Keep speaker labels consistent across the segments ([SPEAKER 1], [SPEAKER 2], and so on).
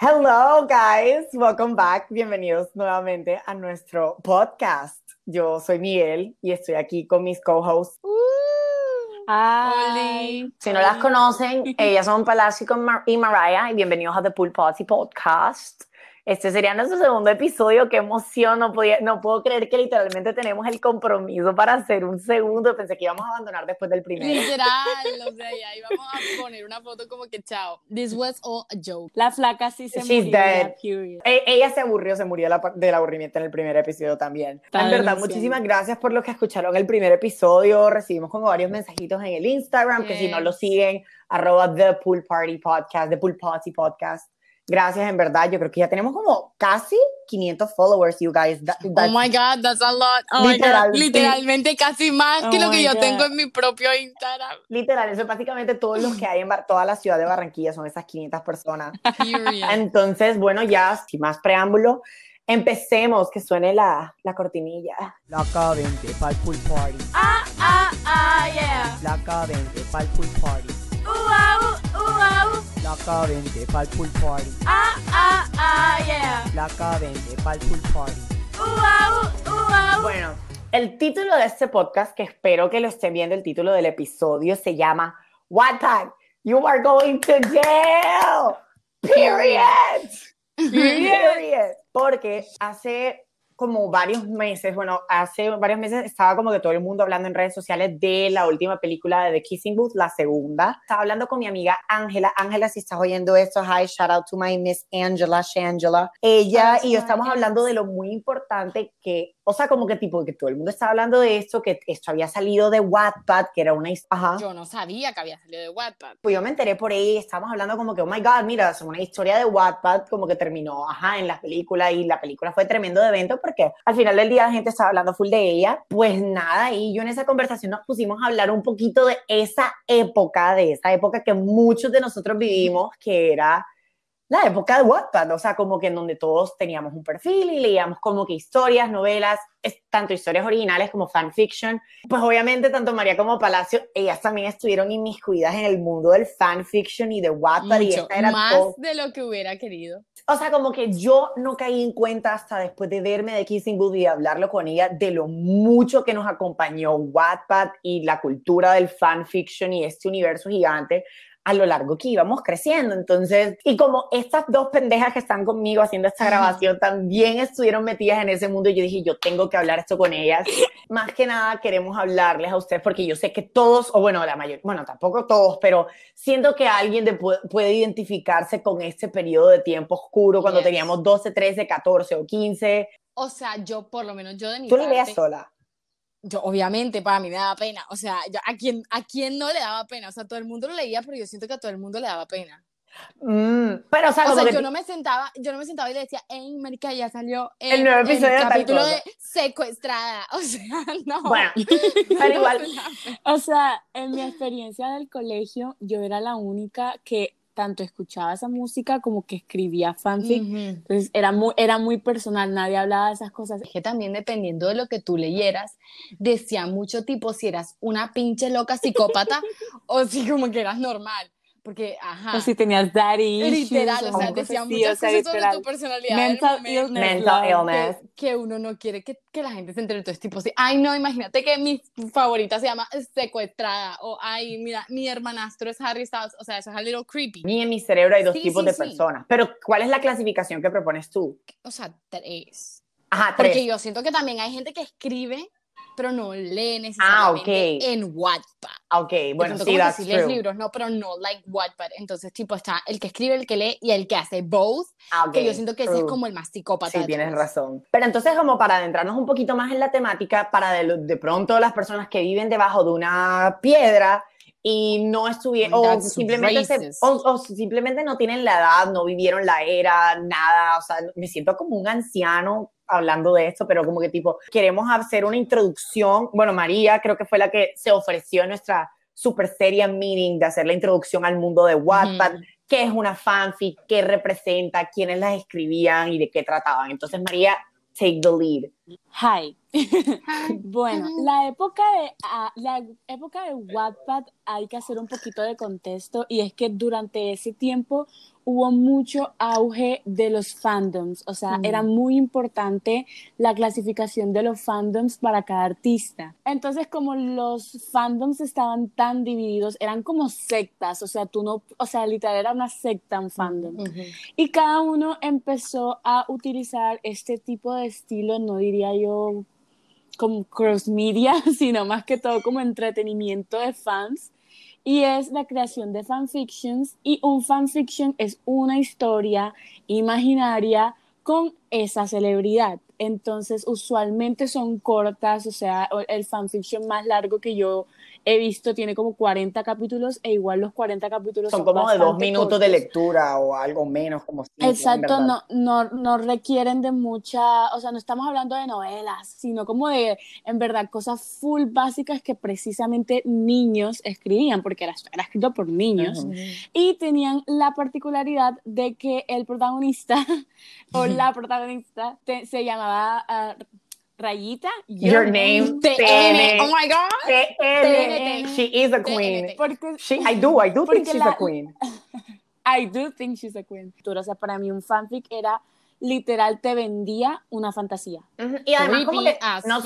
[SPEAKER 1] Hello, guys. Welcome back. Bienvenidos nuevamente a nuestro podcast. Yo soy Miguel y estoy aquí con mis co-hosts.
[SPEAKER 2] Hi.
[SPEAKER 1] Si no las conocen, ellas son Palacio y Mariah y bienvenidos a The Pool Party Podcast. Este sería nuestro segundo episodio. Qué emoción. No, podía, no puedo creer que literalmente tenemos el compromiso para hacer un segundo. Pensé que íbamos a abandonar después del primero.
[SPEAKER 2] Literal. o sea, ya íbamos a poner una foto como que chao. This was all a joke.
[SPEAKER 3] La flaca sí se
[SPEAKER 1] She's
[SPEAKER 3] murió.
[SPEAKER 1] E- Ella se aburrió, se murió de la- del aburrimiento en el primer episodio también.
[SPEAKER 3] Está
[SPEAKER 1] en verdad, muchísimas gracias por los que escucharon el primer episodio. Recibimos como varios mensajitos en el Instagram, que si no lo
[SPEAKER 2] Yes.
[SPEAKER 1] siguen, arroba The Pool Party Podcast, The Pool Party Podcast. Gracias, en verdad. Yo creo que ya tenemos como casi 500 followers, you guys. That-
[SPEAKER 2] Oh my god, that's a lot. Oh my
[SPEAKER 1] Literal,
[SPEAKER 2] god.
[SPEAKER 1] sí.
[SPEAKER 2] Literalmente casi más que
[SPEAKER 3] Oh
[SPEAKER 2] lo que
[SPEAKER 3] my
[SPEAKER 2] yo
[SPEAKER 3] God.
[SPEAKER 2] tengo en mi propio Instagram.
[SPEAKER 1] Literal, eso es básicamente todos los que hay en toda la ciudad de Barranquilla, son esas 500 personas.
[SPEAKER 2] Period.
[SPEAKER 1] Entonces, bueno, ya sin más preámbulo, empecemos, que suene la, la cortinilla.
[SPEAKER 4] Placa 20 pa'l pool party.
[SPEAKER 2] ah, ah, ah, yeah.
[SPEAKER 4] Placa 20 pa'l pool party.
[SPEAKER 2] Uau, uau.
[SPEAKER 4] Placa 20 pa'l pool party.
[SPEAKER 2] Ah, ah, ah, yeah.
[SPEAKER 4] Placa 20 pa'l pool party.
[SPEAKER 2] Uau, uau.
[SPEAKER 1] Bueno, el título de este podcast, que espero que lo estén viendo, el título del episodio se llama Wattpad, you are going to jail. Period. Period. Porque hace como varios meses, bueno, hace varios meses estaba como que todo el mundo hablando en redes sociales de la última película de The Kissing Booth, la segunda. Estaba hablando con mi amiga Ángela. Ángela, si estás oyendo esto, hi, shout out to my Miss Angela, Shangela. Ella y yo estamos hablando de lo muy importante que, o sea, como que tipo, que todo el mundo estaba hablando de esto, que esto había salido de Wattpad, que era una... his- Ajá.
[SPEAKER 2] Yo no sabía que había salido de Wattpad.
[SPEAKER 1] Pues yo me enteré por ahí, estábamos hablando como que, oh my god, mira, es una historia de Wattpad, como que terminó, ajá, en la película, y la película fue tremendo de evento porque al final del día la gente estaba hablando full de ella. Pues nada, y yo en esa conversación nos pusimos a hablar un poquito de esa época, de esa época que muchos de nosotros vivimos, que era la época de Wattpad, o sea, como que en donde todos teníamos un perfil y leíamos como que historias, novelas, es- tanto historias originales como fanfiction. Pues obviamente tanto María como Palacio, ellas también estuvieron inmiscuidas en el mundo del fanfiction y de Wattpad y
[SPEAKER 2] Mucho,
[SPEAKER 1] esta era
[SPEAKER 2] más
[SPEAKER 1] todo.
[SPEAKER 2] de lo que hubiera querido.
[SPEAKER 1] O sea, como que yo no caí en cuenta hasta después de verme de Kissing Booth y hablarlo con ella de lo mucho que nos acompañó Wattpad y la cultura del fanfiction y este universo gigante a lo largo que íbamos creciendo. Entonces, y como estas dos pendejas que están conmigo haciendo esta grabación también estuvieron metidas en ese mundo, yo dije, yo tengo que hablar esto con ellas. Más que nada queremos hablarles a ustedes porque yo sé que todos, o bueno, la mayoría, bueno, tampoco todos, pero siento que alguien de- puede, identificarse con este periodo de tiempo oscuro cuando
[SPEAKER 2] Yes.
[SPEAKER 1] teníamos 12, 13, 14 o 15.
[SPEAKER 2] O sea, yo por lo menos yo de mi
[SPEAKER 1] Tú lo
[SPEAKER 2] parte,
[SPEAKER 1] leías sola.
[SPEAKER 2] Yo obviamente para mí me daba pena, o sea, yo, ¿a, quién, ¿a quién no le daba pena? O sea, todo el mundo lo leía, pero yo siento que a todo el mundo le daba pena.
[SPEAKER 1] Mm, pero, o sea,
[SPEAKER 2] O
[SPEAKER 1] como
[SPEAKER 2] sea,
[SPEAKER 1] que
[SPEAKER 2] yo no me sentaba, yo no me sentaba y le decía, hey, marica, ya salió
[SPEAKER 1] El nuevo episodio de tal
[SPEAKER 2] capítulo
[SPEAKER 1] cosa".
[SPEAKER 2] de secuestrada, o sea, no.
[SPEAKER 1] Bueno, pero igual,
[SPEAKER 3] O sea, en mi experiencia del colegio, yo era la única que tanto escuchaba esa música como que escribía fanfic. Entonces era muy, era muy personal, nadie hablaba de esas cosas.
[SPEAKER 2] Es que también dependiendo de lo que tú leyeras, decía mucho tipo si eras una pinche loca psicópata o si como que eras normal. Porque, ajá.
[SPEAKER 3] O si tenías daddy issues,
[SPEAKER 2] literal, o sea,
[SPEAKER 3] cosas
[SPEAKER 2] decía
[SPEAKER 3] así,
[SPEAKER 2] muchas
[SPEAKER 3] o sea,
[SPEAKER 2] cosas sobre tu personalidad.
[SPEAKER 3] Mental
[SPEAKER 2] momento.
[SPEAKER 3] illness.
[SPEAKER 1] mental illness.
[SPEAKER 2] que, que uno no quiere que, que la gente se entere. Entonces, tipo, sí, ay, no, imagínate que mi favorita se llama Secuestrada, o ay, mira, mi hermanastro es Harry Styles, o sea, eso es a little creepy.
[SPEAKER 1] ni en mi cerebro hay dos
[SPEAKER 2] Sí,
[SPEAKER 1] tipos
[SPEAKER 2] sí,
[SPEAKER 1] de
[SPEAKER 2] sí.
[SPEAKER 1] personas. Pero, ¿cuál es la clasificación que propones tú?
[SPEAKER 2] O sea, tres.
[SPEAKER 1] Ajá,
[SPEAKER 2] Porque
[SPEAKER 1] tres.
[SPEAKER 2] yo siento que también hay gente que escribe, pero no lee necesariamente
[SPEAKER 1] ok.
[SPEAKER 2] en Wattpad.
[SPEAKER 1] Ah, Ok, bueno, sí, that's
[SPEAKER 2] sí lees
[SPEAKER 1] true.
[SPEAKER 2] libros, no, pero no like Wattpad. Entonces, tipo, está el que escribe, el que lee y el que hace both,
[SPEAKER 1] Ah, ok,
[SPEAKER 2] que yo siento que ese es
[SPEAKER 1] true.
[SPEAKER 2] como el más psicópata.
[SPEAKER 1] Sí,
[SPEAKER 2] de
[SPEAKER 1] tienes
[SPEAKER 2] todos.
[SPEAKER 1] razón. Pero entonces, como para adentrarnos un poquito más en la temática, para de, de pronto las personas que viven debajo de una piedra y no estuvieron, o
[SPEAKER 2] That's
[SPEAKER 1] simplemente, se- o, o simplemente no tienen la edad, no vivieron la era, nada, o sea, me siento como un anciano hablando de esto, pero como que tipo, queremos hacer una introducción, bueno, María creo que fue la que se ofreció en nuestra super seria meeting de hacer la introducción al mundo de Wattpad, qué es una fanfic, qué representa, quiénes las escribían y de qué trataban. Entonces, María, take the lead.
[SPEAKER 3] Hi. Bueno, la época de ah, la época de Wattpad hay que hacer un poquito de contexto y es que durante ese tiempo hubo mucho auge de los fandoms, o sea,
[SPEAKER 2] Mm.
[SPEAKER 3] era muy importante la clasificación de los fandoms para cada artista. Entonces, como los fandoms estaban tan divididos, eran como sectas, o sea, tú no, o sea, literal era una secta un fandom. Y cada uno empezó a utilizar este tipo de estilo, no diría yo como cross media, sino más que todo como entretenimiento de fans. Y es la creación de fanfictions. Y un fanfiction es una historia imaginaria con esa celebridad. Entonces, usualmente son cortas, o sea, el fanfiction más largo que yo he visto tiene como 40 capítulos e igual los 40 capítulos
[SPEAKER 1] Son como de dos minutos de lectura o algo menos, como cinco,
[SPEAKER 3] Exacto, no, no, no requieren de mucha, o sea, no estamos hablando de novelas, sino como de, en verdad, cosas full básicas que precisamente niños escribían, porque era, era escrito por niños, y tenían la particularidad de que el protagonista o la protagonista te- se llamaba ah, Rayita.
[SPEAKER 1] Your name,
[SPEAKER 2] TN, oh my god.
[SPEAKER 1] TN, she is a queen.
[SPEAKER 3] Porque,
[SPEAKER 1] She, I do, I do think she's
[SPEAKER 3] la-
[SPEAKER 1] a queen.
[SPEAKER 3] I do think she's a queen. O sea, para mí un fanfic era literal te vendía una fantasía.
[SPEAKER 1] Ujú, Y además, como que, no-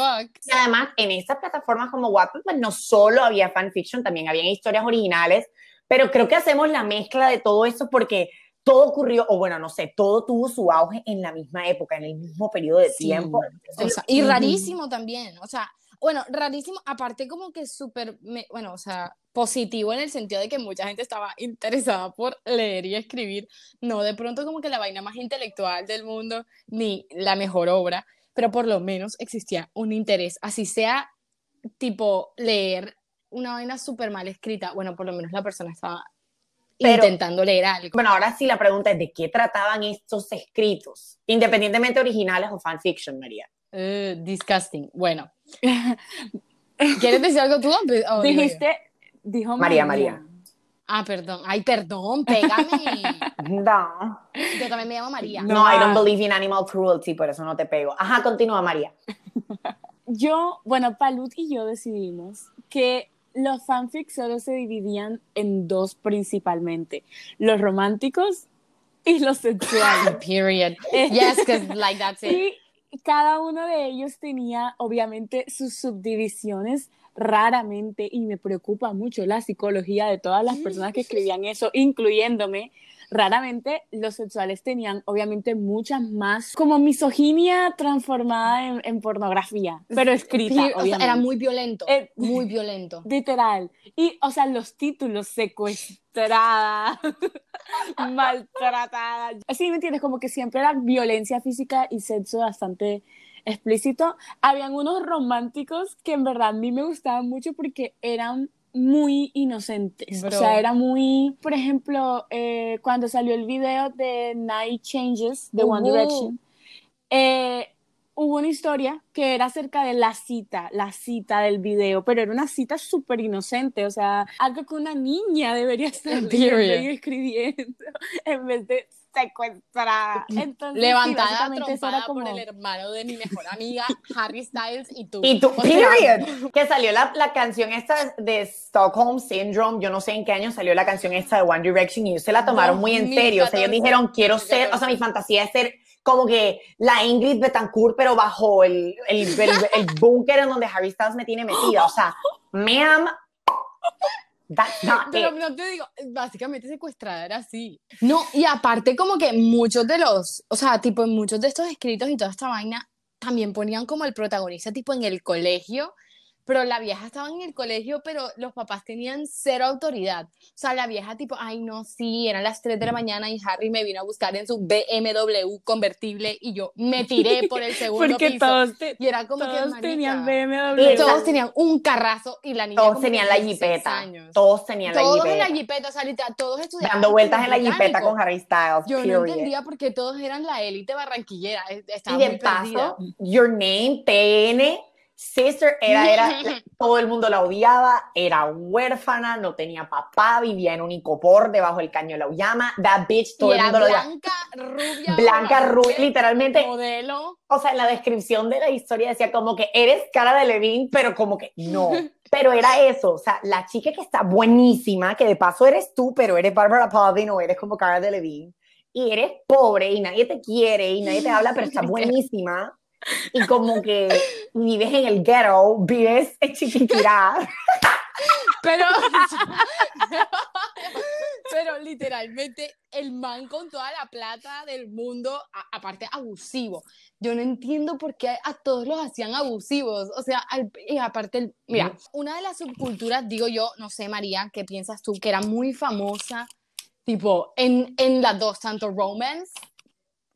[SPEAKER 1] y además, en estas plataformas como Wattpad, pues no solo había fanfiction, también habían historias originales, pero creo que hacemos la mezcla de todo eso porque todo ocurrió, o bueno, no sé, todo tuvo su auge en la misma época, en el mismo periodo de
[SPEAKER 2] Sí.
[SPEAKER 1] tiempo.
[SPEAKER 2] O sea, y rarísimo también, o sea, bueno, rarísimo, aparte como que súper, bueno, o sea, positivo en el sentido de que mucha gente estaba interesada por leer y escribir, no de pronto como que la vaina más intelectual del mundo, ni la mejor obra, pero por lo menos existía un interés, así sea tipo leer una vaina súper mal escrita, bueno, por lo menos la persona estaba
[SPEAKER 1] Pero-
[SPEAKER 2] intentando leer algo.
[SPEAKER 1] Bueno, ahora sí la pregunta es, ¿de qué trataban estos escritos? Independientemente originales o fanfiction, María.
[SPEAKER 2] Eh, disgusting. Bueno, ¿quieres decir algo tú?
[SPEAKER 3] Dijiste, dijo
[SPEAKER 1] María, María.
[SPEAKER 2] Ah, perdón. Ay, perdón, pégame.
[SPEAKER 1] No.
[SPEAKER 2] Yo también me llamo María.
[SPEAKER 1] No, I don't believe in animal cruelty, por eso no te pego. Ajá, continúa, María.
[SPEAKER 3] Yo, bueno, Palut y yo decidimos que los fanfics solo se dividían en dos principalmente, los románticos y los sexuales.
[SPEAKER 2] Period. Yes, because like that's it.
[SPEAKER 3] Y cada uno de ellos tenía obviamente sus subdivisiones raramente y me preocupa mucho la psicología de todas las personas que escribían eso, incluyéndome. Raramente los sexuales tenían obviamente muchas más como misoginia transformada en, en pornografía, pero escrita,
[SPEAKER 2] Peri- o sea, era muy violento.
[SPEAKER 3] Eh,
[SPEAKER 2] muy violento.
[SPEAKER 3] Literal. Y, o sea, los títulos, secuestrada, maltratada. Así, ¿me entiendes? Como que siempre era violencia física y sexo bastante explícito. Habían unos románticos que en verdad a mí me gustaban mucho porque eran muy inocentes. O sea, era muy, por ejemplo, eh, cuando salió el video de Night Changes de One. Direction, eh, hubo una historia que era acerca de la cita, la cita del video, pero era una cita súper inocente, o sea, algo que una niña debería estar escribiendo en vez de secuestrada. Entonces,
[SPEAKER 2] Levantada
[SPEAKER 3] básicamente eso era
[SPEAKER 2] trompada
[SPEAKER 3] como-
[SPEAKER 2] por el hermano de mi mejor amiga, Harry Styles, y tú.
[SPEAKER 1] Y tú,
[SPEAKER 2] O sea,
[SPEAKER 1] period. Que salió la, la canción esta de Stockholm Syndrome, yo no sé en qué año salió la canción esta de One Direction y ellos se la tomaron muy en serio. O sea, ellos
[SPEAKER 2] 2014,
[SPEAKER 1] dijeron, quiero ser, o sea, mi fantasía es ser como que la Ingrid Betancourt, pero bajo el, el, el, el búnker en donde Harry Styles me tiene metida. O sea, ma'am, that's not
[SPEAKER 2] Pero
[SPEAKER 1] it.
[SPEAKER 2] no te digo, básicamente secuestrada era así. No, y aparte como que muchos de los, o sea, tipo en muchos de estos escritos y toda esta vaina, también ponían como el protagonista tipo en el colegio, pero la vieja estaba en el colegio, pero los papás tenían cero autoridad. O sea, la vieja tipo, ay no, sí, eran las 3 de la mañana y Harry me vino a buscar en su BMW convertible y yo me tiré por el segundo
[SPEAKER 3] Porque
[SPEAKER 2] piso.
[SPEAKER 3] todos, te-
[SPEAKER 2] y era como que,
[SPEAKER 3] todos
[SPEAKER 2] marica,
[SPEAKER 3] tenían BMW.
[SPEAKER 2] y todos tenían un carrazo y la niña
[SPEAKER 1] Todos
[SPEAKER 2] que
[SPEAKER 1] tenían la
[SPEAKER 2] 16
[SPEAKER 1] jipeta. Todos tenían la
[SPEAKER 2] Todos en
[SPEAKER 1] jipeta.
[SPEAKER 2] la jipeta, o sea, literal, todos estudiaban.
[SPEAKER 1] Dando vueltas en la jipeta con Harry Styles.
[SPEAKER 2] Yo no
[SPEAKER 1] period.
[SPEAKER 2] entendía por qué todos eran la élite barranquillera. eh, Estaba
[SPEAKER 1] Y de
[SPEAKER 2] muy perdida.
[SPEAKER 1] paso, Your Name, TN, Sister, era, era, todo el mundo la odiaba, era huérfana, no tenía papá, vivía en un icopor debajo del caño de la Uyama. That bitch, todo
[SPEAKER 2] y
[SPEAKER 1] el mundo lo odiaba.
[SPEAKER 2] blanca, rubia.
[SPEAKER 1] Blanca, rubia, literalmente,
[SPEAKER 2] Modelo.
[SPEAKER 1] o sea, en la descripción de la historia decía como que eres cara de Levine, pero como que no. Pero era eso, o sea, la chica que está buenísima, que de paso eres tú, pero eres Barbara Palvin o eres como cara de Levine. y eres pobre y nadie te quiere y nadie te habla, pero estás buenísima. Y como que vives en el ghetto, vives en Chiquinquirá.
[SPEAKER 2] Pero, pero literalmente el man con toda la plata del mundo, a- aparte abusivo. Yo no entiendo por qué a todos los hacían abusivos. O sea, al- y aparte, el- mira, una de las subculturas, digo yo, no sé, María, ¿qué piensas tú? Que era muy famosa, tipo, en, en las dos, tanto romance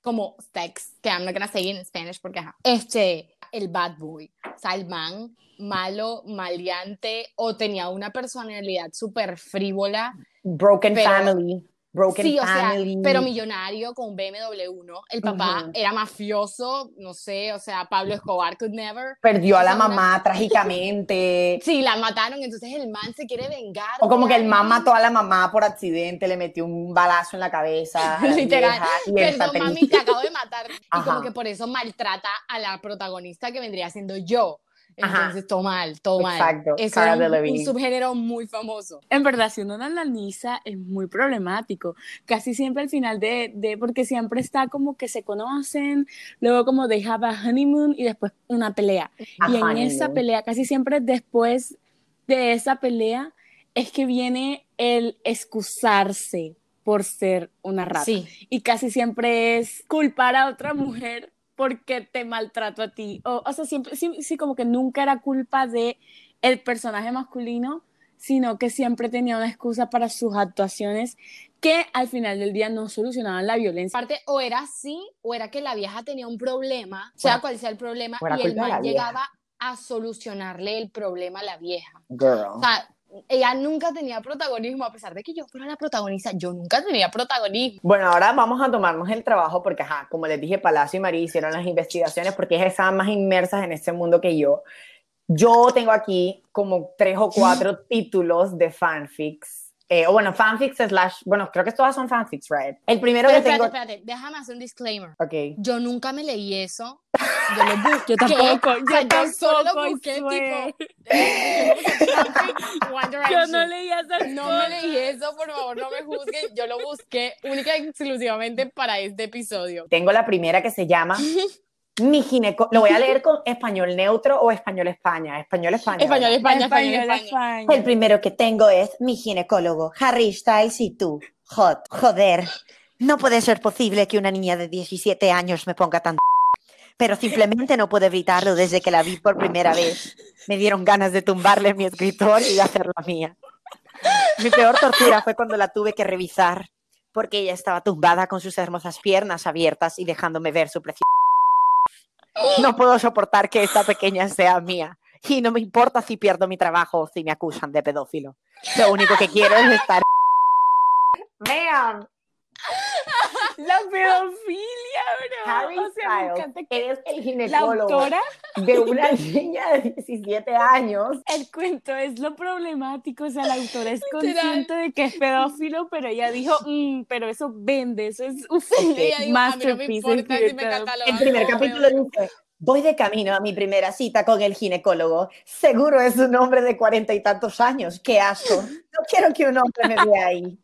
[SPEAKER 2] como sex, que I'm not gonna say in Spanish porque, ajá. Este, el bad boy, o sea, el man malo, maleante, o tenía una personalidad súper frívola.
[SPEAKER 1] Broken
[SPEAKER 2] Pero-
[SPEAKER 1] family. Broken
[SPEAKER 2] sí, o sea,
[SPEAKER 1] family.
[SPEAKER 2] pero millonario con un BMW, ¿no? El papá
[SPEAKER 1] Ujú.
[SPEAKER 2] era mafioso, no sé, o sea, Pablo Escobar could never.
[SPEAKER 1] Perdió a la
[SPEAKER 2] sea, una-
[SPEAKER 1] mamá trágicamente.
[SPEAKER 2] Sí, la mataron, entonces el man se quiere vengar.
[SPEAKER 1] O como que el man mató a la mamá por accidente, le metió un balazo en la cabeza. la
[SPEAKER 2] Literal.
[SPEAKER 1] vieja,
[SPEAKER 2] Perdón, mami, te acabo de matar. Y como que por eso maltrata a la protagonista que vendría siendo yo.
[SPEAKER 1] Ajá.
[SPEAKER 2] Entonces, todo mal, todo mal.
[SPEAKER 1] Exacto,
[SPEAKER 2] Eso
[SPEAKER 1] Cara
[SPEAKER 2] era un, un subgénero muy famoso.
[SPEAKER 3] En verdad, si uno lo analiza, es muy problemático. Casi siempre al final de, de, porque siempre está como que se conocen, luego como they have a honeymoon y después una pelea.
[SPEAKER 1] A
[SPEAKER 3] y en
[SPEAKER 1] honeymoon.
[SPEAKER 3] esa pelea, casi siempre después de esa pelea, es que viene el excusarse por ser una rata.
[SPEAKER 2] Sí.
[SPEAKER 3] Y casi siempre es culpar a otra mujer porque te maltrato a ti. O, o sea, siempre, sí, sí, como que nunca era culpa de el personaje masculino, sino que siempre tenía una excusa para sus actuaciones que al final del día no solucionaban la violencia.
[SPEAKER 2] Aparte, o era así, o era que la vieja tenía un problema, sea
[SPEAKER 1] Fuera-
[SPEAKER 2] cual sea el problema, y el man llegaba a solucionarle el problema a la vieja.
[SPEAKER 1] Girl.
[SPEAKER 2] O sea, ella nunca tenía protagonismo, a pesar de que yo fuera la protagonista, yo nunca tenía protagonismo.
[SPEAKER 1] Bueno, ahora vamos a tomarnos el trabajo porque, ajá, como les dije, Palacio y María hicieron las investigaciones porque ellas estaban más inmersas en este mundo que yo. Yo tengo aquí como tres o cuatro títulos de fanfics. Eh, o bueno, fanfics slash, bueno, creo que todas son fanfics, right? El primero
[SPEAKER 2] Pero
[SPEAKER 1] que
[SPEAKER 2] espérate,
[SPEAKER 1] tengo...
[SPEAKER 2] espérate, déjame hacer un disclaimer.
[SPEAKER 1] Ok.
[SPEAKER 2] Yo nunca me leí eso. Yo lo busqué.
[SPEAKER 3] Yo tampoco, yo
[SPEAKER 2] yo solo
[SPEAKER 3] tampoco,
[SPEAKER 2] lo busqué, tipo. eh, One
[SPEAKER 3] Yo no leía esas
[SPEAKER 2] No me leí eso, por favor, no me juzguen. Yo lo busqué única y exclusivamente para este episodio.
[SPEAKER 1] Tengo la primera que se llama Mi gineco... Lo voy a leer con español neutro o español España. Español España.
[SPEAKER 2] Español. España,
[SPEAKER 3] Español.
[SPEAKER 1] El primero que tengo es mi ginecólogo, Harry Styles y tú. Hot. Joder. No puede ser posible que una niña de 17 años me ponga tan... Pero simplemente no puedo evitarlo desde que la vi por primera vez. Me dieron ganas de tumbarle mi escritorio y hacer la mía. Mi peor tortura fue cuando la tuve que revisar, porque ella estaba tumbada con sus hermosas piernas abiertas y dejándome ver su preciosa... No puedo soportar que esta pequeña sea mía. Y no me importa si pierdo mi trabajo o si me acusan de pedófilo. Lo único que quiero es estar. Vean,
[SPEAKER 3] La pedofilia, bro.
[SPEAKER 1] Harry
[SPEAKER 3] o sea, me
[SPEAKER 1] Styles
[SPEAKER 3] encanta que
[SPEAKER 1] es el
[SPEAKER 3] la
[SPEAKER 1] ginecólogo
[SPEAKER 3] autora,
[SPEAKER 1] de una niña de 17 años.
[SPEAKER 3] el cuento es lo problemático. O sea, la autora es consciente de que es pedófilo, pero ella dijo, "Mm, pero eso vende, eso es uf,
[SPEAKER 2] dijo, a mí no me
[SPEAKER 3] masterpiece.
[SPEAKER 2] importa si me
[SPEAKER 3] escrita".
[SPEAKER 2] catalogan
[SPEAKER 1] El primer capítulo dice: Voy de camino a mi primera cita con el ginecólogo. Seguro es un hombre de cuarenta y tantos años. ¡Qué asco! No quiero que un hombre me vea ahí.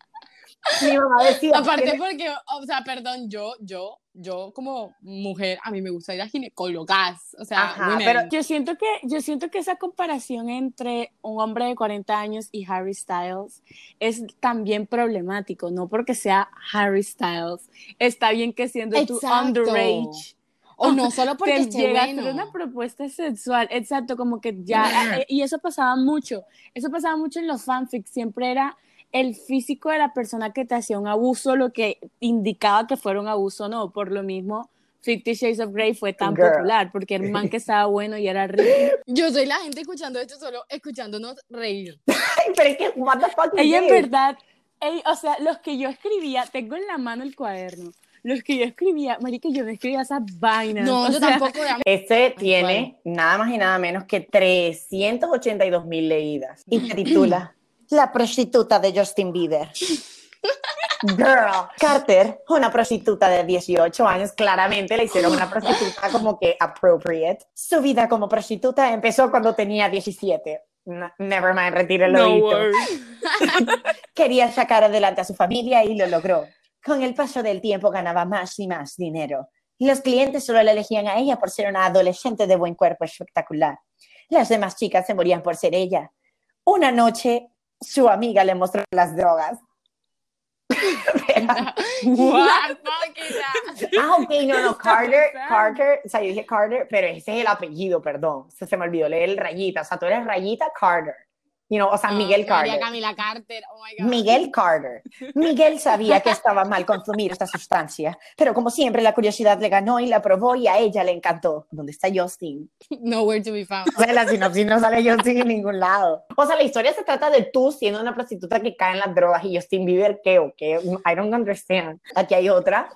[SPEAKER 1] Mi mamá decía:
[SPEAKER 2] Aparte
[SPEAKER 1] "Tienes-
[SPEAKER 2] porque, o sea, perdón, yo, yo, yo como mujer, a mí me gusta ir a ginecólogas, o sea,
[SPEAKER 1] Ajá, pero
[SPEAKER 3] Yo siento que yo siento que esa comparación entre un hombre de 40 años y Harry Styles es también problemático, no porque sea HarryStyles. Está bien que siendo tu underage
[SPEAKER 2] o no solo porque
[SPEAKER 3] te llega
[SPEAKER 2] bueno.
[SPEAKER 3] a hacer una propuesta sexual, exacto, como que ya, eh, y eso pasaba mucho, eso pasaba mucho en los fanfics, siempre era el físico de la persona que te hacía un abuso lo que indicaba que fuera un abuso o no, por lo mismo Fifty Shades of Grey fue tan
[SPEAKER 1] Girl.
[SPEAKER 3] popular, porque el man que estaba bueno y era rico.
[SPEAKER 2] Yo soy la gente escuchando esto solo escuchándonos reír.
[SPEAKER 1] Ay, pero es que, what the fuck is
[SPEAKER 3] Ella en verdad, ey, o sea, los que yo escribía, tengo en la mano el cuaderno, los que yo escribía, marica, yo no escribía esas vainas.
[SPEAKER 2] No,
[SPEAKER 3] o
[SPEAKER 2] yo
[SPEAKER 3] sea,
[SPEAKER 2] tampoco. me-
[SPEAKER 1] Este tiene nada más y nada menos que 382 mil leídas y se titula La prostituta de Justin Bieber. Girl, Carter, una prostituta de 18 años, claramente le hicieron una prostituta como que appropriate. Su vida como prostituta empezó cuando tenía 17. No- never mind, retire el
[SPEAKER 3] No.
[SPEAKER 1] Quería sacar adelante a su familia y lo logró. Con el paso del tiempo ganaba más y más dinero. Los clientes solo la elegían a ella por ser una adolescente de buen cuerpo espectacular. Las demás chicas se morían por ser ella. Una noche, su amiga le mostró las drogas.
[SPEAKER 2] What?
[SPEAKER 1] Ah, ok, no, no, Carter? Carter, o sea, yo dije Carter, pero ese es el apellido, perdón, se, se me olvidó leer el rayita, o sea, tú eres rayita Carter, you know, o sea,
[SPEAKER 2] Ah,
[SPEAKER 1] Miguel Carter.
[SPEAKER 2] Camila Carter, oh my God.
[SPEAKER 1] Miguel Carter. Miguel sabía que estaba mal consumir esta sustancia, pero como siempre la curiosidad le ganó y la probó y a ella le encantó. ¿Dónde está Justin?
[SPEAKER 2] Nowhere to be found.
[SPEAKER 1] O sea, la sinopsis no sale Justin en ningún lado. O sea, la historia se trata de tú siendo una prostituta que cae en las drogas y Justin Bieber, ¿qué o qué? I don't understand. Aquí hay otra,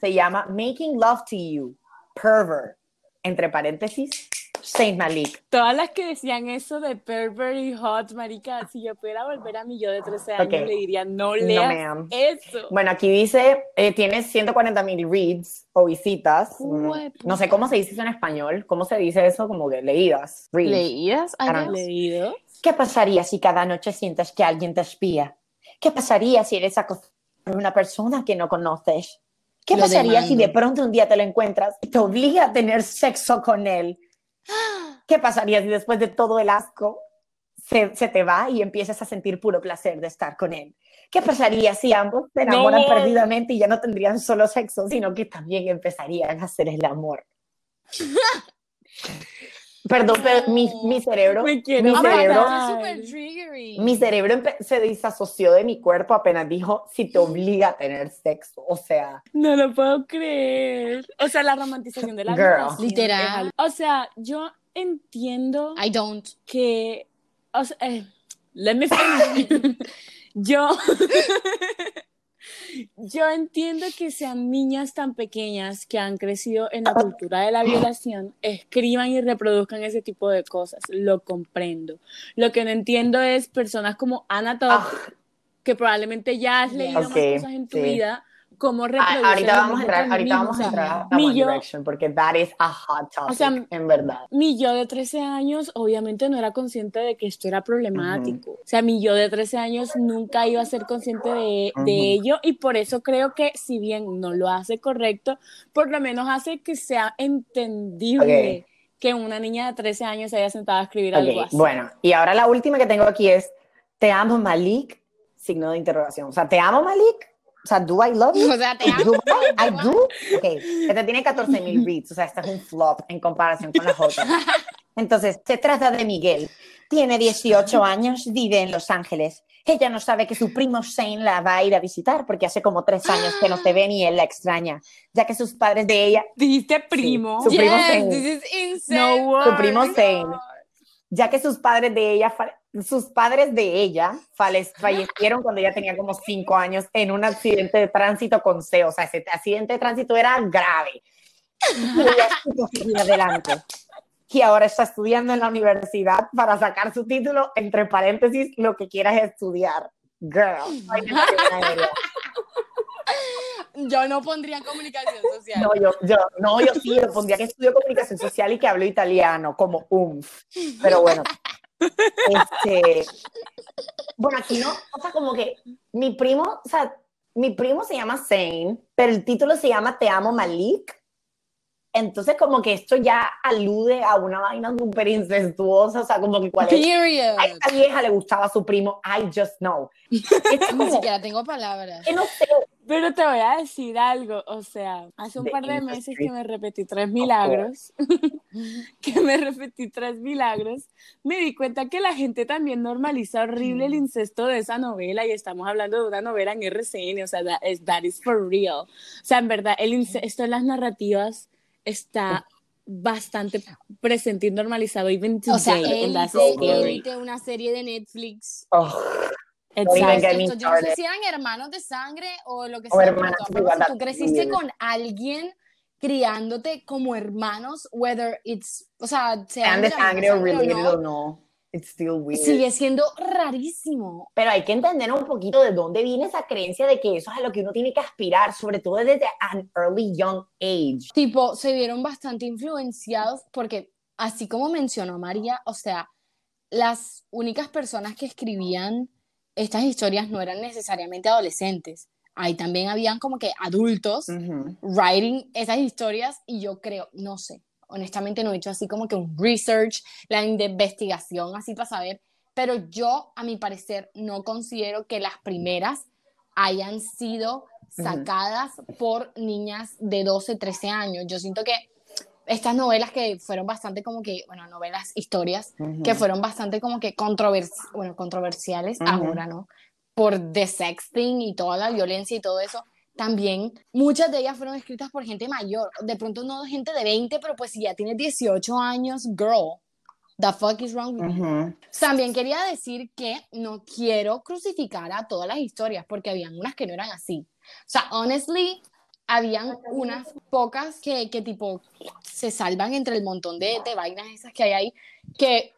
[SPEAKER 1] se llama Making Love to You, Pervert, entre paréntesis, Saint Malik.
[SPEAKER 3] Todas las que decían eso de pervert y hot, marica, si yo pudiera volver a mi yo de 13 años,
[SPEAKER 1] Ok.
[SPEAKER 3] le diría, no
[SPEAKER 1] No,
[SPEAKER 3] leas
[SPEAKER 1] ma'am.
[SPEAKER 3] eso.
[SPEAKER 1] Bueno, aquí dice, eh, tienes 140 mil reads o visitas. Mm,
[SPEAKER 3] Hue
[SPEAKER 1] No sé cómo se dice eso en español. ¿Cómo se dice eso? Como que leídas. Reads.
[SPEAKER 2] ¿Leídas?
[SPEAKER 3] ¿Leído?
[SPEAKER 1] ¿Qué pasaría si cada noche sientes que alguien te espía? ¿Qué pasaría si eres acosado por una persona que no conoces? ¿Qué
[SPEAKER 2] Lo
[SPEAKER 1] pasaría si
[SPEAKER 2] demando.
[SPEAKER 1] de pronto un día te lo encuentras y te obliga a tener sexo con él? ¿Qué pasaría si después de todo el asco se, se te va y empiezas a sentir puro placer de estar con él? ¿Qué pasaría si ambos se enamoran
[SPEAKER 3] No.
[SPEAKER 1] perdidamente y ya no tendrían solo sexo, sino que también empezarían a hacer el amor? Perdón, pero mi, mi cerebro,
[SPEAKER 3] Me
[SPEAKER 1] mi cerebro, mi cerebro se desasoció de mi cuerpo apenas dijo si te obliga a tener sexo. O sea,
[SPEAKER 3] No lo puedo creer. O sea, la romantización de la
[SPEAKER 1] Girl.
[SPEAKER 3] violación
[SPEAKER 2] Literal.
[SPEAKER 3] O sea, yo entiendo
[SPEAKER 2] I don't.
[SPEAKER 3] que, o sea, eh, let me finish. yo, yo entiendo que sean niñas tan pequeñas que han crecido en la cultura de la violación, escriban y reproduzcan ese tipo de cosas. Lo comprendo. Lo que no entiendo es personas como Anna Todd,
[SPEAKER 1] ah,
[SPEAKER 3] que probablemente ya has leído más cosas en tu
[SPEAKER 1] sí.
[SPEAKER 3] vida, cómo reproducen
[SPEAKER 1] ahorita vamos a entrar, ahorita vamos a entrar a One
[SPEAKER 3] yo-
[SPEAKER 1] Direction porque that is a hot topic,
[SPEAKER 3] O sea,
[SPEAKER 1] en verdad.
[SPEAKER 3] mi yo de 13 años obviamente no era consciente de que esto era problemático. O sea, mi yo de 13 años nunca iba a ser consciente de, de
[SPEAKER 1] Ujú.
[SPEAKER 3] ello y por eso creo que si bien no lo hace correcto, por lo menos hace que sea entendible que una niña de 13 años se haya sentado a escribir
[SPEAKER 1] Ok,
[SPEAKER 3] algo así.
[SPEAKER 1] bueno, y ahora la última que tengo aquí es Te amo Malik, signo de interrogación. O sea, ¿te amo Malik? O sea, ¿do I love you?
[SPEAKER 2] O sea, te amo.
[SPEAKER 1] Do I, I do? Ok, este tiene 14 mil reads, o sea, este es un flop en comparación con las otras. Entonces, se trata de Miguel. Tiene 18 años, vive en Los Ángeles. Ella no sabe que su primo Shane la va a ir a visitar porque hace como tres años que no se ven y él la extraña, ya que sus padres de ella,
[SPEAKER 3] Dijiste primo.
[SPEAKER 1] su primo
[SPEAKER 2] Yes,
[SPEAKER 1] Zane.
[SPEAKER 2] this is insane.
[SPEAKER 3] No
[SPEAKER 1] Su primo. Zane. ya que sus padres de ella, sus padres de ella fallecieron cuando ella tenía como cinco años en un accidente de tránsito con C, o sea, ese accidente de tránsito era grave. Y ella seguir adelante. Y ahora está estudiando en la universidad para sacar su título, entre paréntesis, lo que quieras estudiar. Girl.
[SPEAKER 2] Yo no pondría comunicación social.
[SPEAKER 1] No, yo, yo, no, yo sí, yo pondría que estudio comunicación social y que hablo italiano, como umf. Pero bueno. Este, bueno, aquí no, o sea, como que mi primo, o sea, mi primo se llama Zane, pero el título se llama Te amo Malik. Entonces, como que esto ya alude a una vaina súper incestuosa, o sea, como que cuál es.
[SPEAKER 2] Period.
[SPEAKER 1] A esta vieja le gustaba a su primo, I just know. Es
[SPEAKER 2] Ni
[SPEAKER 1] como,
[SPEAKER 2] siquiera tengo palabras.
[SPEAKER 1] que no sé,
[SPEAKER 3] Pero te voy a decir algo, o sea, hace un
[SPEAKER 1] The
[SPEAKER 3] par de
[SPEAKER 1] industry.
[SPEAKER 3] meses que me repetí tres milagros, que me repetí tres milagros, me di cuenta que la gente también normaliza horrible el incesto de esa novela y estamos hablando de una novela en RCN, o sea, that is, that is for real. O sea, en verdad, el incesto en las narrativas está bastante presente y normalizado, even today,
[SPEAKER 2] O sea,
[SPEAKER 3] scary.
[SPEAKER 2] Élite, una serie de Netflix.
[SPEAKER 1] oh,
[SPEAKER 3] Exacto.
[SPEAKER 2] Yo no sé si eran hermanos de sangre o lo que
[SPEAKER 1] O
[SPEAKER 2] sea,
[SPEAKER 1] hermanas
[SPEAKER 2] pero tú, tú creciste con alguien criándote como hermanos, whether it's, o sea,
[SPEAKER 1] sean
[SPEAKER 2] sean
[SPEAKER 1] de
[SPEAKER 2] misma
[SPEAKER 1] sangre o
[SPEAKER 2] sangre
[SPEAKER 1] related
[SPEAKER 2] no,
[SPEAKER 1] o no, it's still weird.
[SPEAKER 2] sigue siendo rarísimo.
[SPEAKER 1] Pero hay que entender un poquito de dónde viene esa creencia de que eso es a lo que uno tiene que aspirar, sobre todo desde an early young age.
[SPEAKER 2] Tipo, se vieron bastante influenciados porque, así como mencionó María, o sea, las únicas personas que escribían estas historias no eran necesariamente adolescentes. ahí también habían como que adultos
[SPEAKER 1] Ujú.
[SPEAKER 2] writing esas historias y yo creo, no sé, honestamente no he hecho así como que un research, la investigación así para saber, pero yo a mi parecer no considero que las primeras hayan sido sacadas por niñas de 12, 13 años. Yo siento que estas novelas que fueron bastante como que, bueno, novelas, historias, que fueron bastante como que controvers bueno, controversiales, ahora no, por the sexting y toda la violencia y todo eso, también muchas de ellas fueron escritas por gente mayor, de pronto no gente de 20, pero pues si ya tienes 18 años, girl, the fuck is wrong with you?
[SPEAKER 1] Ujú.
[SPEAKER 2] También quería decir que no quiero crucificar a todas las historias, porque habían unas que no eran así. O sea, honestly, habían unas pocas que, que tipo se salvan entre el montón de, de vainas esas que hay ahí, que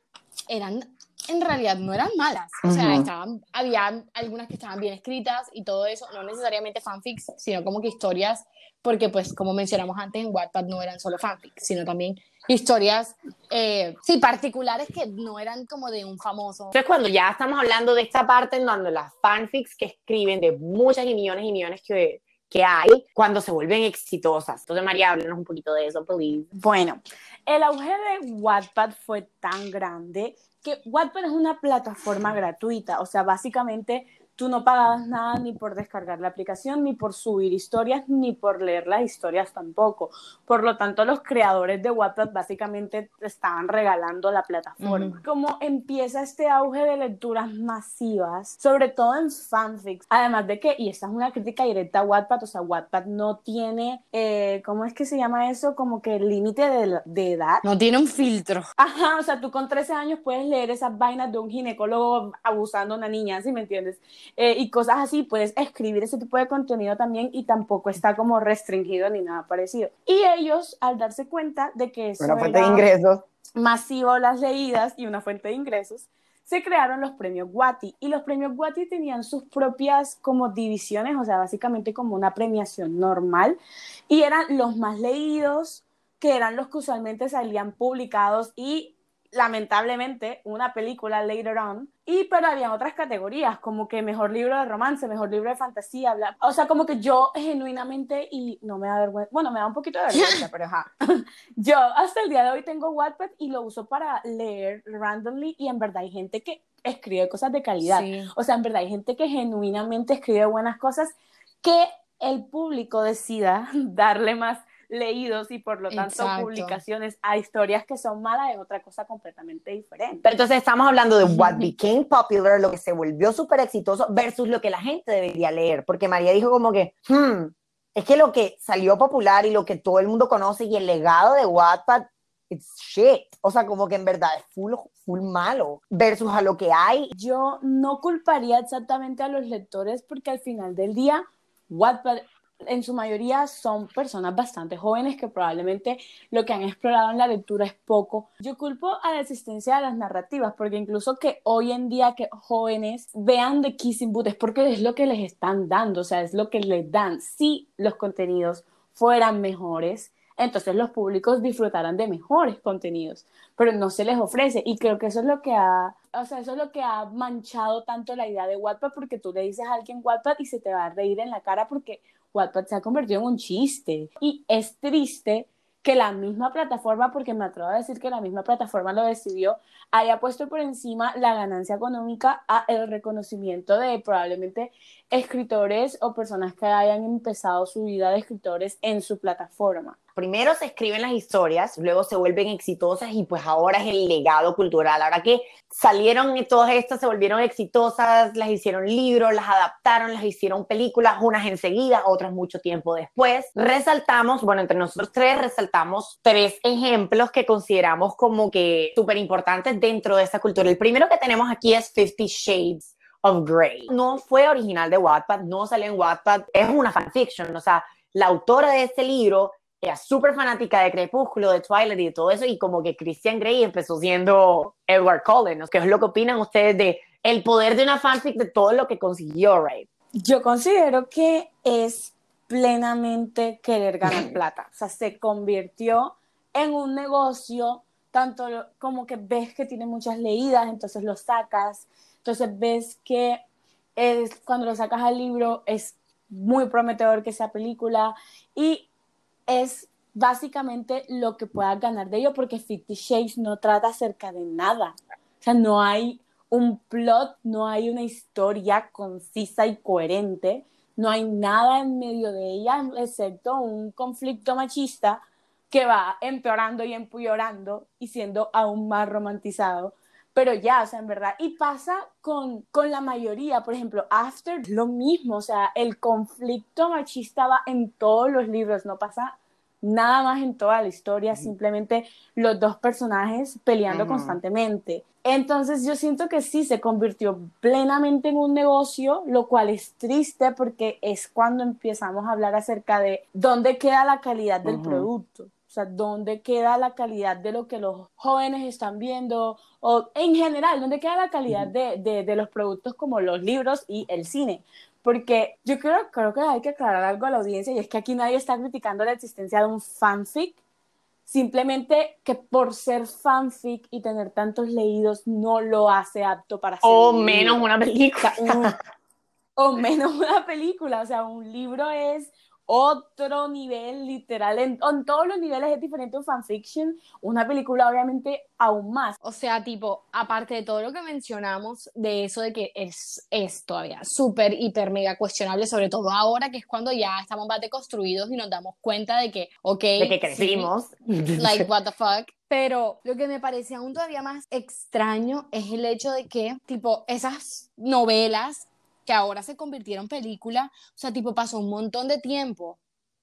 [SPEAKER 2] eran, en realidad no eran malas. O sea,
[SPEAKER 1] Ujú.
[SPEAKER 2] estaban, había algunas que estaban bien escritas y todo eso, no necesariamente fanfics, sino como que historias, porque pues como mencionamos antes en Wattpad no eran solo fanfics, sino también historias, eh, sí, particulares que no eran como de un famoso.
[SPEAKER 1] Entonces, cuando ya estamos hablando de esta parte en donde las fanfics que escriben de muchas y millones y millones que, que hay, cuando se vuelven exitosas. Entonces, María, háblanos un poquito de eso, please.
[SPEAKER 3] Bueno, el auge de Wattpad fue tan grande que Wattpad es una plataforma gratuita, o sea, básicamente tú no pagabas nada ni por descargar la aplicación, ni por subir historias, ni por leer las historias tampoco. Por lo tanto, los creadores de Wattpad básicamente te estaban regalando la plataforma. Como empieza este auge de lecturas masivas, sobre todo en fanfics, además de que, y esta es una crítica directa a Wattpad, o sea, Wattpad no tiene, eh, ¿cómo es que se llama eso? Como que límite de, de edad.
[SPEAKER 2] No tiene un filtro.
[SPEAKER 3] Ajá, o sea, tú con 13 años puedes leer esas vainas de un ginecólogo abusando a una niña, ¿sí me entiendes? Eh, y cosas así, puedes escribir ese tipo de contenido también y tampoco está como restringido ni nada parecido. Y ellos, al darse cuenta de que eso
[SPEAKER 1] Una fuente de ingresos.
[SPEAKER 3] masivo las leídas y una fuente de ingresos, se crearon los premios Guati. Y los premios Guati tenían sus propias como divisiones, o sea, básicamente como una premiación normal. Y eran los más leídos, que eran los que usualmente salían publicados y lamentablemente una película later on. Y pero había otras categorías, como que mejor libro de romance, mejor libro de fantasía, bla. O sea, como que yo genuinamente, y no me da vergüenza, bueno, me da un poquito de vergüenza, pero ajá. Yo hasta el día de hoy tengo Wattpad y lo uso para leer randomly y en verdad hay gente que escribe cosas de calidad.
[SPEAKER 2] Sí.
[SPEAKER 3] O sea, en verdad hay gente que genuinamente escribe buenas cosas que el público decida darle más leídos y por lo tanto
[SPEAKER 2] Exacto.
[SPEAKER 3] publicaciones a historias que son malas es otra cosa completamente diferente.
[SPEAKER 1] Pero entonces estamos hablando de what became popular, lo que se volvió súper exitoso, versus lo que la gente debería leer. Porque María dijo como que, hmm, es que lo que salió popular y lo que todo el mundo conoce y el legado de Wattpad, it's shit. O sea, como que en verdad es full, full malo. Versus a lo que hay.
[SPEAKER 3] Yo no culparía exactamente a los lectores porque al final del día Wattpad en su mayoría son personas bastante jóvenes que probablemente lo que han explorado en la lectura es poco. Yo culpo a la existencia de las narrativas, porque incluso que hoy en día que jóvenes vean The Kissing Booth es porque es lo que les están dando, o sea, es lo que les dan. Si los contenidos fueran mejores, entonces los públicos disfrutarán de mejores contenidos, pero no se les ofrece y creo que eso es lo que ha, o sea, eso es lo que ha manchado tanto la idea de Wattpad porque tú le dices a alguien Wattpad y se te va a reír en la cara porque Wattpad se ha convertido en un chiste y es triste que la misma plataforma, porque me atrevo a decir que la misma plataforma lo decidió, haya puesto por encima la ganancia económica a el reconocimiento de probablemente escritores o personas que hayan empezado su vida de escritores en su plataforma.
[SPEAKER 1] Primero se escriben las historias, luego se vuelven exitosas y pues ahora es el legado cultural. Ahora que salieron todas estas, se volvieron exitosas, las hicieron libros, las adaptaron, las hicieron películas, unas enseguida, otras mucho tiempo después. Resaltamos, bueno, entre nosotros tres resaltamos tres ejemplos que consideramos como que súper importantes dentro de esta cultura. El primero que tenemos aquí es Fifty Shades of Grey. No fue original de Wattpad, no salió en Wattpad, es una fanfiction, o sea, la autora de este libro era súper fanática de Crepúsculo, de Twilight y de todo eso, y como que Christian Grey empezó siendo Edward Cullen, ¿no? ¿Qué es lo que opinan ustedes de el poder de una fanfic, de todo lo que consiguió Ray?
[SPEAKER 3] Yo considero que es plenamente querer ganar plata. O sea, se convirtió en un negocio, tanto como que ves que tiene muchas leídas, entonces lo sacas. Entonces ves que es, cuando lo sacas al libro es muy prometedor que esa película y es básicamente lo que puedas ganar de ello porque Fifty Shades no trata acerca de nada. O sea, no hay un plot, no hay una historia concisa y coherente, no hay nada en medio de ella excepto un conflicto machista que va empeorando y empeorando y siendo aún más romantizado. Pero ya, o sea, en verdad, y pasa con, con la mayoría, por ejemplo, After, lo mismo, o sea, el conflicto machista va en todos los libros, no pasa nada más en toda la historia, simplemente los dos personajes peleando constantemente. Entonces yo siento que sí, se convirtió plenamente en un negocio, lo cual es triste porque es cuando empezamos a hablar acerca de dónde queda la calidad del producto. O sea, dónde queda la calidad de lo que los jóvenes están viendo, o en general, dónde queda la calidad de, de- de los productos como los libros y el cine. Porque yo creo, creo que hay que aclarar algo a la audiencia y es que aquí nadie está criticando la existencia de un fanfic, simplemente que por ser fanfic y tener tantos leídos no lo hace apto para ser
[SPEAKER 1] O
[SPEAKER 3] un
[SPEAKER 1] menos
[SPEAKER 3] libro.
[SPEAKER 1] una película.
[SPEAKER 3] O menos una película, o sea, un libro es otro nivel literal, en, en todos los niveles es diferente un fanfiction, una película obviamente aún más.
[SPEAKER 2] O sea, tipo, aparte de todo lo que mencionamos, de eso de que es, es todavía súper, hiper, mega cuestionable, sobre todo ahora que es cuando ya estamos más deconstruidos y nos damos cuenta de que, ok,
[SPEAKER 1] De que
[SPEAKER 2] sí,
[SPEAKER 1] crecimos.
[SPEAKER 2] like, what the fuck. Pero lo que me parece aún todavía más extraño es el hecho de que, tipo, esas novelas que ahora se convirtieron en película, o sea, tipo, pasó un montón de tiempo,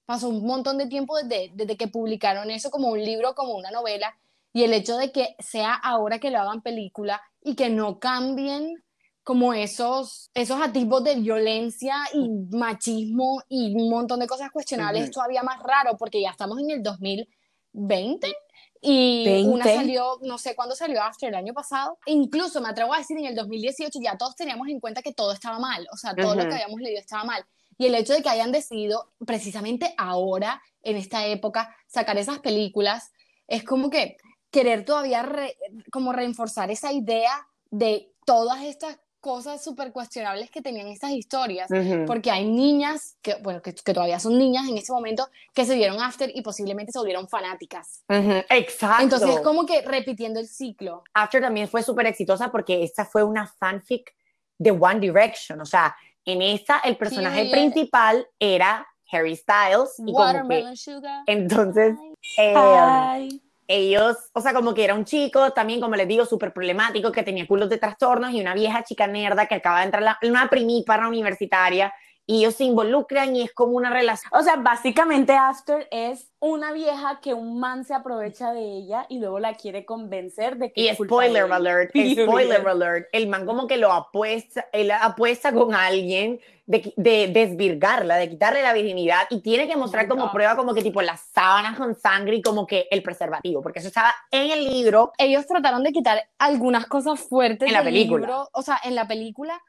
[SPEAKER 2] pasó un montón de tiempo desde, desde que publicaron eso como un libro, como una novela, y el hecho de que sea ahora que lo hagan película y que no cambien como esos, esos atisbos de violencia y machismo y un montón de cosas cuestionables es todavía más raro porque ya estamos en el 2020 y una
[SPEAKER 3] 20.
[SPEAKER 2] salió, no sé cuándo salió After el año pasado, E incluso me atrevo a decir en el 2018 ya todos teníamos en cuenta que todo estaba mal, o sea, todo lo
[SPEAKER 1] Ujú.
[SPEAKER 2] que habíamos leído estaba mal. Y el hecho de que hayan decidido precisamente ahora, en esta época, sacar esas películas, es como que querer todavía re- como reforzar esa idea de todas estas cosas súper cuestionables que tenían estas historias.
[SPEAKER 1] Ujú.
[SPEAKER 2] Porque hay niñas, que, bueno, que, que todavía son niñas en ese momento, que se vieron After y posiblemente se volvieron fanáticas.
[SPEAKER 1] Ujú, Exacto.
[SPEAKER 2] Entonces es como que repitiendo el ciclo.
[SPEAKER 1] After también fue súper exitosa porque esta fue una fanfic de One Direction. O sea, en esta el personaje
[SPEAKER 2] Period.
[SPEAKER 1] principal era Harry Styles. Y como que,
[SPEAKER 2] Watermelon Sugar.
[SPEAKER 1] entonces, eh,
[SPEAKER 3] Ay.
[SPEAKER 1] Ellos, o sea, como que era un chico también, como les digo, súper problemático, que tenía culos de trastornos y una vieja chica nerda que acaba de entrar, la, una primípara universitaria. Y ellos se involucran y es como una relación.
[SPEAKER 3] O sea, básicamente After es una vieja que un man se aprovecha de ella y luego la quiere convencer de que
[SPEAKER 1] Y
[SPEAKER 3] es culpa
[SPEAKER 1] spoiler
[SPEAKER 3] de él.
[SPEAKER 1] alert, spoiler alert, el man como que lo apuesta, él apuesta con alguien de, de desvirgarla, de quitarle la virginidad y tiene que mostrar
[SPEAKER 2] my
[SPEAKER 1] como
[SPEAKER 2] God.
[SPEAKER 1] prueba como que tipo las sábanas con sangre y como que el preservativo, porque eso estaba en el libro.
[SPEAKER 2] Ellos trataron de quitar algunas cosas fuertes
[SPEAKER 1] En la
[SPEAKER 2] del
[SPEAKER 1] película.
[SPEAKER 2] libro, o sea, en la película.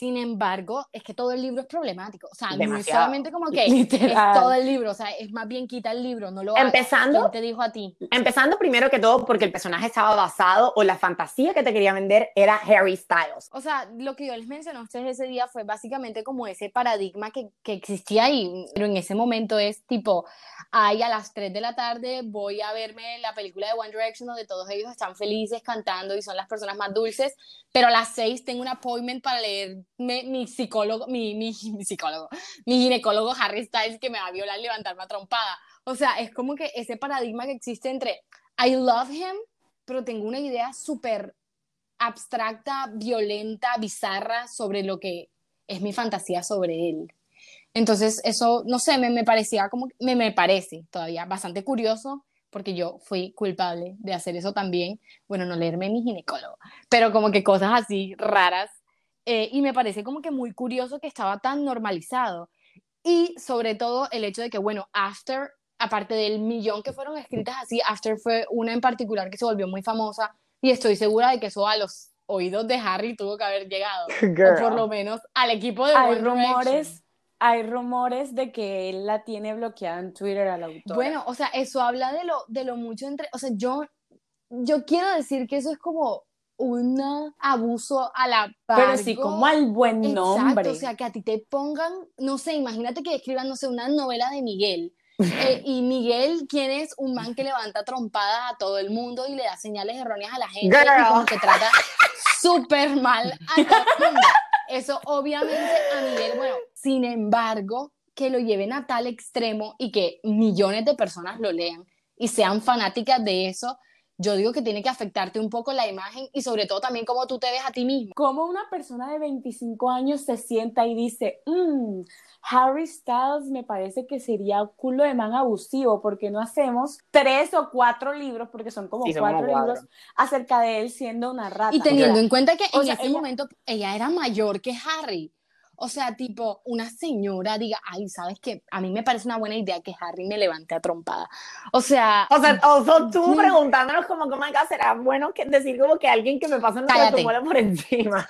[SPEAKER 2] Sin embargo, es que todo el libro es problemático. O sea, no es
[SPEAKER 1] Demasiado.
[SPEAKER 2] solamente como que
[SPEAKER 3] Literal.
[SPEAKER 2] es todo el libro. O sea, es más bien quita el libro, no lo hagas.
[SPEAKER 1] Empezando-
[SPEAKER 2] ¿Quién te dijo a ti?
[SPEAKER 1] Empezando primero que todo porque el personaje estaba basado o la fantasía que te quería vender era Harry Styles.
[SPEAKER 2] O sea, lo que yo les mencioné a ustedes ese día fue básicamente como ese paradigma que, que existía ahí, pero en ese momento es tipo, ay, a las 3 de la tarde voy a verme la película de One Direction donde todos ellos están felices cantando y son las personas más dulces, pero a las 6 tengo un appointment para leerme mi psicólogo, mi, mi, mi psicólogo, mi ginecólogo Harry Styles que me va a violar, levantarme a trompada. O sea, es como que ese paradigma que existe entre I love him, pero tengo una idea súper abstracta, violenta, bizarra sobre lo que es mi fantasía sobre él. Entonces, eso, no sé, me, me parecía como, me, me parece todavía bastante curioso, porque yo fui culpable de hacer eso también. Bueno, no leerme mi ginecólogo, pero como que cosas así raras. Eh, y me parece como que muy curioso que estaba tan normalizado. Y sobre todo el hecho de que, bueno, After, aparte del millón que fueron escritas así, After fue una en particular que se volvió muy famosa y estoy segura de que eso a los oídos de Harry tuvo que haber llegado. O por lo menos al equipo de
[SPEAKER 3] Hay
[SPEAKER 2] One Direction.
[SPEAKER 3] rumores, hay rumores de que él la tiene bloqueada en Twitter a la autora.
[SPEAKER 2] Bueno, o sea, eso habla de lo, de lo mucho entre, o sea, yo, yo quiero decir que eso es como un abuso a la
[SPEAKER 3] Pero sí, como al buen
[SPEAKER 2] Exacto,
[SPEAKER 3] nombre.
[SPEAKER 2] o sea, que a ti te pongan, no sé, imagínate que escriban, no sé, una novela de Miguel. eh, y Miguel, ¿quién es? Un man que levanta trompadas a todo el mundo y le da señales erróneas a la gente y como que trata súper mal a todo el mundo. Eso obviamente a Miguel, bueno, sin embargo, que lo lleven a tal extremo y que millones de personas lo lean y sean fanáticas de eso, yo digo que tiene que afectarte un poco la imagen y sobre todo también cómo tú te ves a ti mismo.
[SPEAKER 3] Como una persona de 25 años se sienta y dice, "Mm, Harry Styles me parece que sería un culo de man abusivo porque no hacemos tres o cuatro libros, porque son como
[SPEAKER 1] Sí, son
[SPEAKER 3] cuatro
[SPEAKER 1] como cuatro.
[SPEAKER 3] libros, acerca de él siendo una rata.
[SPEAKER 2] Y teniendo en cuenta que
[SPEAKER 3] O
[SPEAKER 2] en
[SPEAKER 3] sea,
[SPEAKER 2] ese
[SPEAKER 3] ella-
[SPEAKER 2] momento ella era mayor que Harry. O sea, tipo, una señora diga, ay, ¿sabes qué? A mí me parece una buena idea que Harry me levante a trompada. O sea,
[SPEAKER 1] O sea, o sea, tú preguntándonos como, ¿cómo acá será bueno que decir como que alguien que me pasa una
[SPEAKER 2] Cállate.
[SPEAKER 1] tumbola por encima?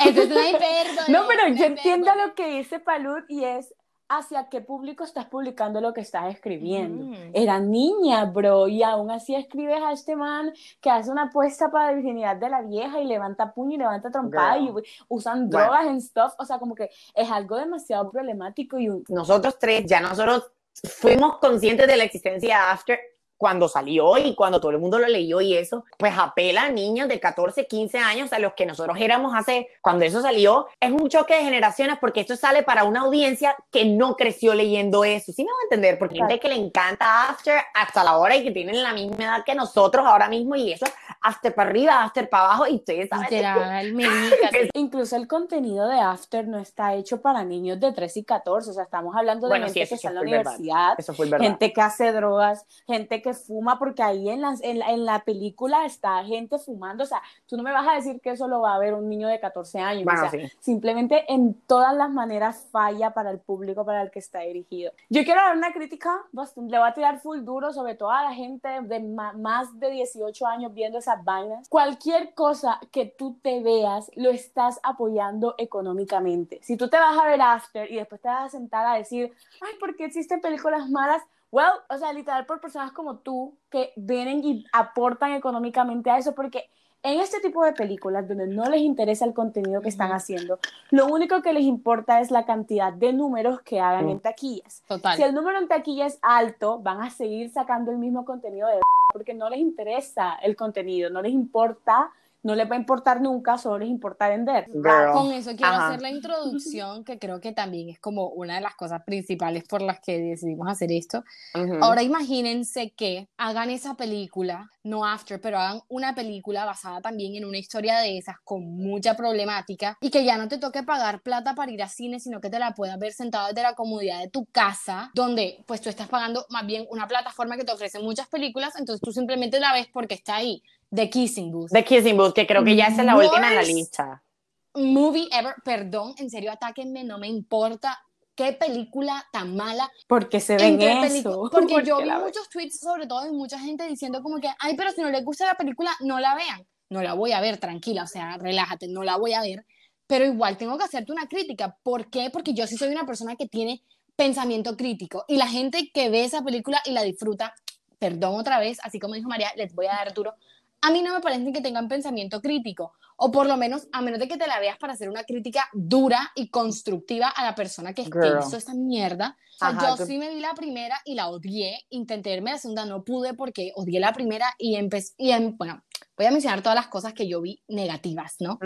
[SPEAKER 2] entonces no hay perdón.
[SPEAKER 3] No, pero yo entiendo lo que dice Palud y es hacia qué público estás publicando lo que estás escribiendo.
[SPEAKER 2] Ujú.
[SPEAKER 3] Era niña, bro, y aún así escribes a este man que hace una apuesta para la virginidad de la vieja y levanta puño y levanta trompada y usan
[SPEAKER 1] Bueno.
[SPEAKER 3] drogas en stuff, o sea, como que es algo demasiado problemático y un-
[SPEAKER 1] Nosotros tres, ya nosotros fuimos conscientes de la existencia de After cuando salió y cuando todo el mundo lo leyó y eso, pues apela a niños de 14, 15 años a los que nosotros éramos hace, cuando eso salió, es un choque de generaciones porque esto sale para una audiencia que no creció leyendo eso, ¿sí me van a entender? Porque gente que le encanta After hasta la hora y que tienen la misma edad que nosotros ahora mismo y eso, After para arriba, After para abajo y ustedes saben.
[SPEAKER 2] Literal, sí.
[SPEAKER 3] Incluso el contenido de After no está hecho para niños de 13 y 14, o sea, estamos hablando de
[SPEAKER 1] Bueno, sí,
[SPEAKER 3] gente
[SPEAKER 1] eso
[SPEAKER 3] que
[SPEAKER 1] sí
[SPEAKER 3] está en la universidad, gente que hace drogas, gente que fuma, porque ahí en, las, en, la, en la película está gente fumando, o sea, tú no me vas a decir que eso lo va a ver un niño de 14 años,
[SPEAKER 1] Bueno,
[SPEAKER 3] o sea,
[SPEAKER 1] sí.
[SPEAKER 3] simplemente en todas las maneras falla para el público para el que está dirigido. Yo quiero dar una crítica, bastante- le voy a tirar full duro sobre todo a la gente de más de 18 años viendo esas vainas. Cualquier cosa que tú te veas, lo estás apoyando económicamente. Si tú te vas a ver After y después te vas a sentar a decir, ay, ¿por qué existen películas malas? Well, o sea, literal por personas como tú que vienen y aportan económicamente a eso, porque en este tipo de películas donde no les interesa el contenido que están haciendo, lo único que les importa es la cantidad de números que hagan en taquillas.
[SPEAKER 2] Total.
[SPEAKER 3] Si el número en taquilla es alto, van a seguir sacando el mismo contenido de porque no les interesa el contenido, no les importa, no les va a importar nunca, solo les importa vender.
[SPEAKER 1] Girl.
[SPEAKER 2] Con eso quiero
[SPEAKER 1] Ajá.
[SPEAKER 2] hacer la introducción, que creo que también es como una de las cosas principales por las que decidimos hacer esto.
[SPEAKER 1] Ujú.
[SPEAKER 2] Ahora imagínense que hagan esa película, no After, pero hagan una película basada también en una historia de esas con mucha problemática y que ya no te toque pagar plata para ir a cine, sino que te la puedas ver sentado desde la comodidad de tu casa, donde pues tú estás pagando más bien una plataforma que te ofrece muchas películas, entonces tú simplemente la ves porque está ahí, The Kissing Booth.
[SPEAKER 1] The Kissing Booth, que creo que ya esa es la última en la
[SPEAKER 2] Worst
[SPEAKER 1] lista.
[SPEAKER 2] Movie ever, perdón, en serio, atáquenme, no me importa. Qué película tan mala
[SPEAKER 3] Porque se ven eso.
[SPEAKER 2] Porque yo vi muchos tweets, sobre todo de mucha gente diciendo como que, ay, pero si no les gusta la película, no la vean. No la voy a ver, tranquila, o sea, relájate, no la voy a ver. Pero igual tengo que hacerte una crítica. ¿Por qué? Porque yo sí soy una persona que tiene pensamiento crítico. Y la gente que ve esa película y la disfruta, perdón otra vez, así como dijo María, les voy a dar duro. A mí no me parece que tengan pensamiento crítico, o por lo menos, a menos de que te la veas para hacer una crítica dura y constructiva a la persona que, que hizo esta mierda. O sea,
[SPEAKER 1] Ajá,
[SPEAKER 2] yo sí me vi la primera y la odié, intenté verme la segunda, no pude porque odié la primera y empecé, y em- bueno, voy a mencionar todas las cosas que yo vi negativas, ¿no?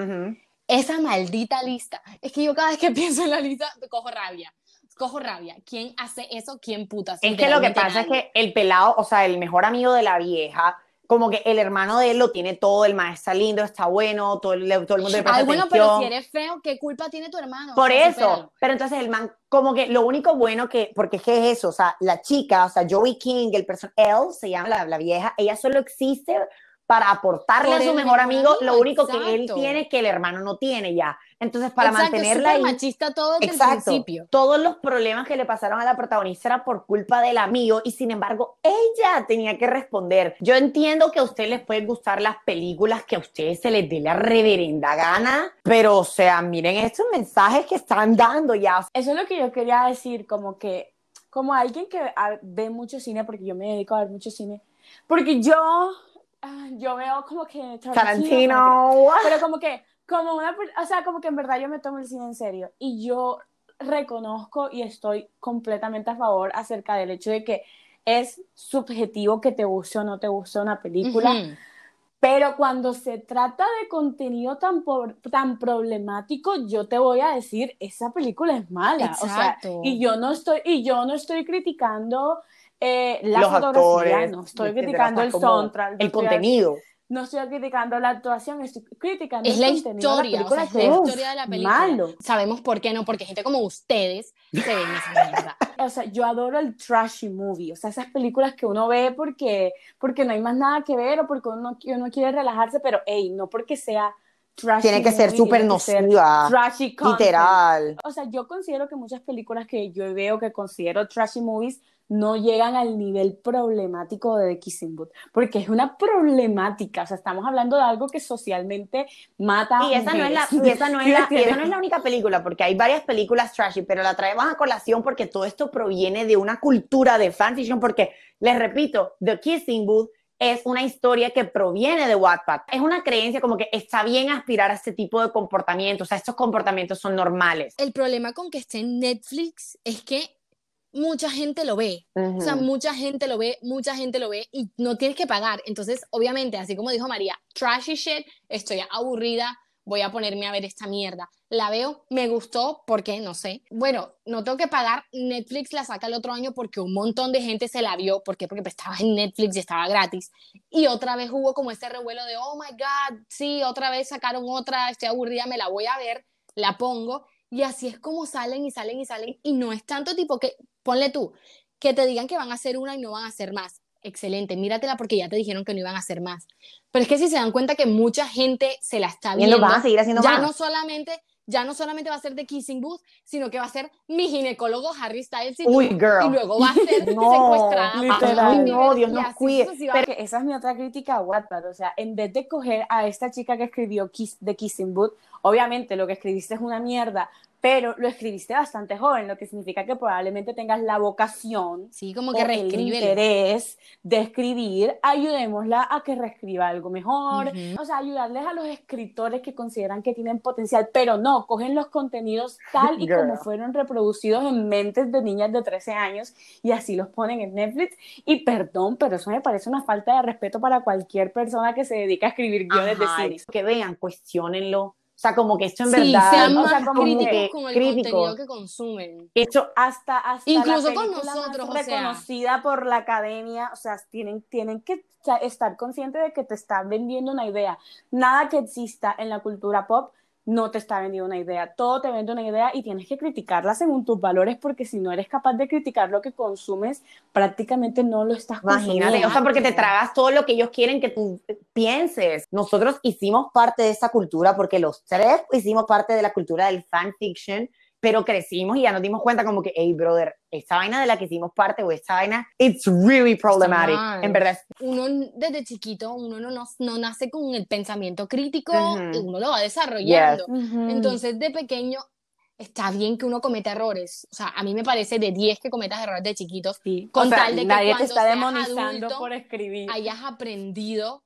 [SPEAKER 2] Esa maldita lista, es que yo cada vez que pienso en la lista, cojo rabia. Cojo rabia. ¿Quién hace eso? ¿Quién putas?
[SPEAKER 1] Es que lo que pasa es que el pelado, o sea, el mejor amigo de la vieja, como que el hermano de él lo tiene todo, el maestro está lindo, está bueno, todo el, todo el mundo le presta
[SPEAKER 2] Ay, bueno, pero si eres feo, ¿qué culpa tiene tu hermano?
[SPEAKER 1] Por
[SPEAKER 2] O sea,
[SPEAKER 1] eso,
[SPEAKER 2] supéralo.
[SPEAKER 1] pero entonces el man, como que lo único bueno que, porque es que es eso, o sea, la chica, o sea, Joey King, el person, él se llama la, la vieja, ella solo existe para aportarle
[SPEAKER 2] Por
[SPEAKER 1] a su mejor amigo lo único que él tiene que el hermano no tiene ya. Entonces, para
[SPEAKER 2] Exacto,
[SPEAKER 1] mantenerla ahí,
[SPEAKER 2] machista todo desde el
[SPEAKER 1] Exacto.
[SPEAKER 2] principio.
[SPEAKER 1] Todos los problemas que le pasaron a la protagonista era por culpa del amigo y sin embargo ella tenía que responder. Yo entiendo que a ustedes les pueden gustar las películas que a ustedes se les dé la reverenda gana, pero o sea, miren estos mensajes que están dando ya.
[SPEAKER 3] Eso es lo que yo quería decir, como que, como alguien que ah, ve mucho cine, porque yo me dedico a ver mucho cine, porque yo ah, yo veo como que
[SPEAKER 1] Tarantino.
[SPEAKER 3] pero como que, como una, o sea, como que en verdad yo me tomo el cine en serio y yo reconozco y estoy completamente a favor acerca del hecho de que es subjetivo que te guste o no te guste una película, pero cuando se trata de contenido tan, por- tan problemático, yo te voy a decir, esa película es mala, o sea,
[SPEAKER 2] Exacto.
[SPEAKER 3] y yo no estoy, y yo no estoy criticando eh, la
[SPEAKER 1] Los
[SPEAKER 3] fotografía,
[SPEAKER 1] actores.
[SPEAKER 3] no estoy criticando el
[SPEAKER 1] como
[SPEAKER 3] soundtrack,
[SPEAKER 1] El
[SPEAKER 3] estoy-
[SPEAKER 1] contenido.
[SPEAKER 3] No estoy criticando la actuación, estoy criticando
[SPEAKER 2] Es
[SPEAKER 3] el
[SPEAKER 2] la
[SPEAKER 3] contenido de la
[SPEAKER 2] historia, o sea,
[SPEAKER 3] película,
[SPEAKER 2] es la historia de la película.
[SPEAKER 3] malo.
[SPEAKER 2] Sabemos por qué no, porque gente como ustedes se ven esa mierda.
[SPEAKER 3] O sea, yo adoro el trashy movie, o sea, esas películas que uno ve porque, porque no hay más nada que ver o porque uno, uno quiere relajarse, pero hey, no porque sea trashy
[SPEAKER 1] Tiene que ser súper nociva.
[SPEAKER 3] Trashy content.
[SPEAKER 1] Literal.
[SPEAKER 3] O sea, yo considero que muchas películas que yo veo que considero trashy movies no llegan al nivel problemático de The Kissing Booth, porque es una problemática, o sea, estamos hablando de algo que socialmente mata a
[SPEAKER 1] Y esa, no es la, y esa no es
[SPEAKER 3] ¿Sí me
[SPEAKER 1] la, y esa no es la única película, porque hay varias películas trashy, pero la traemos a colación porque todo esto proviene de una cultura de fanfiction, porque, les repito, The Kissing Booth es una historia que proviene de Wattpad. Es una creencia como que está bien aspirar a este tipo de comportamientos, o sea, estos comportamientos son normales.
[SPEAKER 2] El problema con que esté en Netflix es que mucha gente lo ve. O sea, mucha gente lo ve, mucha gente lo ve y no tienes que pagar. Entonces, obviamente, así como dijo María, trashy shit, estoy aburrida, voy a ponerme a ver esta mierda. La veo, me gustó, porque no sé. Bueno, no tengo que pagar. Netflix la saca el otro año porque un montón de gente se la vio. ¿Por qué? Porque pues, estaba en Netflix y estaba gratis. Y otra vez hubo como ese revuelo de, oh my God, sí, otra vez sacaron otra, estoy aburrida, me la voy a ver, la pongo. Y así es como salen y salen y salen. Y no es tanto tipo que, ponle tú, que te digan que van a hacer una y no van a hacer más. Excelente, míratela porque ya te dijeron que no iban a hacer más. Pero es que si se dan cuenta que mucha gente se la está viendo,
[SPEAKER 1] van a seguir haciendo
[SPEAKER 2] ya
[SPEAKER 1] más.
[SPEAKER 2] no solamente ya no solamente va a ser de Kissing Booth, sino que va a ser mi ginecólogo Harry Styles y,
[SPEAKER 1] Uy, girl.
[SPEAKER 2] y luego va a ser
[SPEAKER 1] No,
[SPEAKER 2] secuestrada.
[SPEAKER 3] literal.
[SPEAKER 1] No, Dios nos cuide.
[SPEAKER 3] Porque esa es mi otra crítica a Wattpad, o sea, en vez de coger a esta chica que escribió Kiss, The Kissing Booth, obviamente lo que escribiste es una mierda, pero lo escribiste bastante joven, lo que significa que probablemente tengas la vocación
[SPEAKER 2] Sí, como
[SPEAKER 3] o
[SPEAKER 2] que
[SPEAKER 3] el
[SPEAKER 2] reescribe.
[SPEAKER 3] interés de escribir, ayudémosla a que reescriba algo mejor,
[SPEAKER 2] Ujú.
[SPEAKER 3] o sea, ayudarles a los escritores que consideran que tienen potencial, pero no, cogen los contenidos tal y
[SPEAKER 1] Girl.
[SPEAKER 3] como fueron reproducidos en mentes de niñas de 13 años y así los ponen en Netflix. Y perdón, pero eso me parece una falta de respeto para cualquier persona que se dedica a escribir guiones
[SPEAKER 1] Ajá,
[SPEAKER 3] de cine.
[SPEAKER 1] que vean, cuestionenlo. O sea, como que esto en
[SPEAKER 2] Sí,
[SPEAKER 1] verdad.
[SPEAKER 2] sean
[SPEAKER 1] o sea, como
[SPEAKER 2] críticos
[SPEAKER 1] que
[SPEAKER 2] con el
[SPEAKER 1] críticos.
[SPEAKER 2] contenido que consumen.
[SPEAKER 1] Esto,
[SPEAKER 3] Hasta, hasta
[SPEAKER 2] Incluso
[SPEAKER 3] la
[SPEAKER 2] con
[SPEAKER 3] película más
[SPEAKER 2] nosotros, o sea.
[SPEAKER 3] reconocida por la academia, o sea, tienen, tienen que estar conscientes de que te están vendiendo una idea. Nada que exista en la cultura pop no te está vendiendo una idea. Todo te vende una idea y tienes que criticarla según tus valores, porque si no eres capaz de criticar lo que consumes, prácticamente no lo estás
[SPEAKER 1] Imagínate,
[SPEAKER 3] consumiendo.
[SPEAKER 1] o sea, porque te tragas todo lo que ellos quieren que tú pienses. Nosotros hicimos parte de esa cultura porque los tres hicimos parte de la cultura del fanfiction, pero crecimos y ya nos dimos cuenta como que, hey, brother, esta vaina de la que hicimos parte o esta vaina, it's really problematic. En verdad,
[SPEAKER 2] Uno desde chiquito, uno no, no, no nace con el pensamiento crítico,
[SPEAKER 1] Ujú.
[SPEAKER 2] uno lo va desarrollando.
[SPEAKER 3] Ujú.
[SPEAKER 2] Entonces, de pequeño, está bien que uno cometa errores. O sea, a mí me parece de 10 que cometas errores de chiquitos,
[SPEAKER 3] Sí.
[SPEAKER 2] con
[SPEAKER 3] O sea,
[SPEAKER 2] tal de que
[SPEAKER 3] nadie te
[SPEAKER 2] cuando
[SPEAKER 3] está
[SPEAKER 2] seas
[SPEAKER 3] demonizando
[SPEAKER 2] adulto,
[SPEAKER 3] por escribir.
[SPEAKER 2] hayas aprendido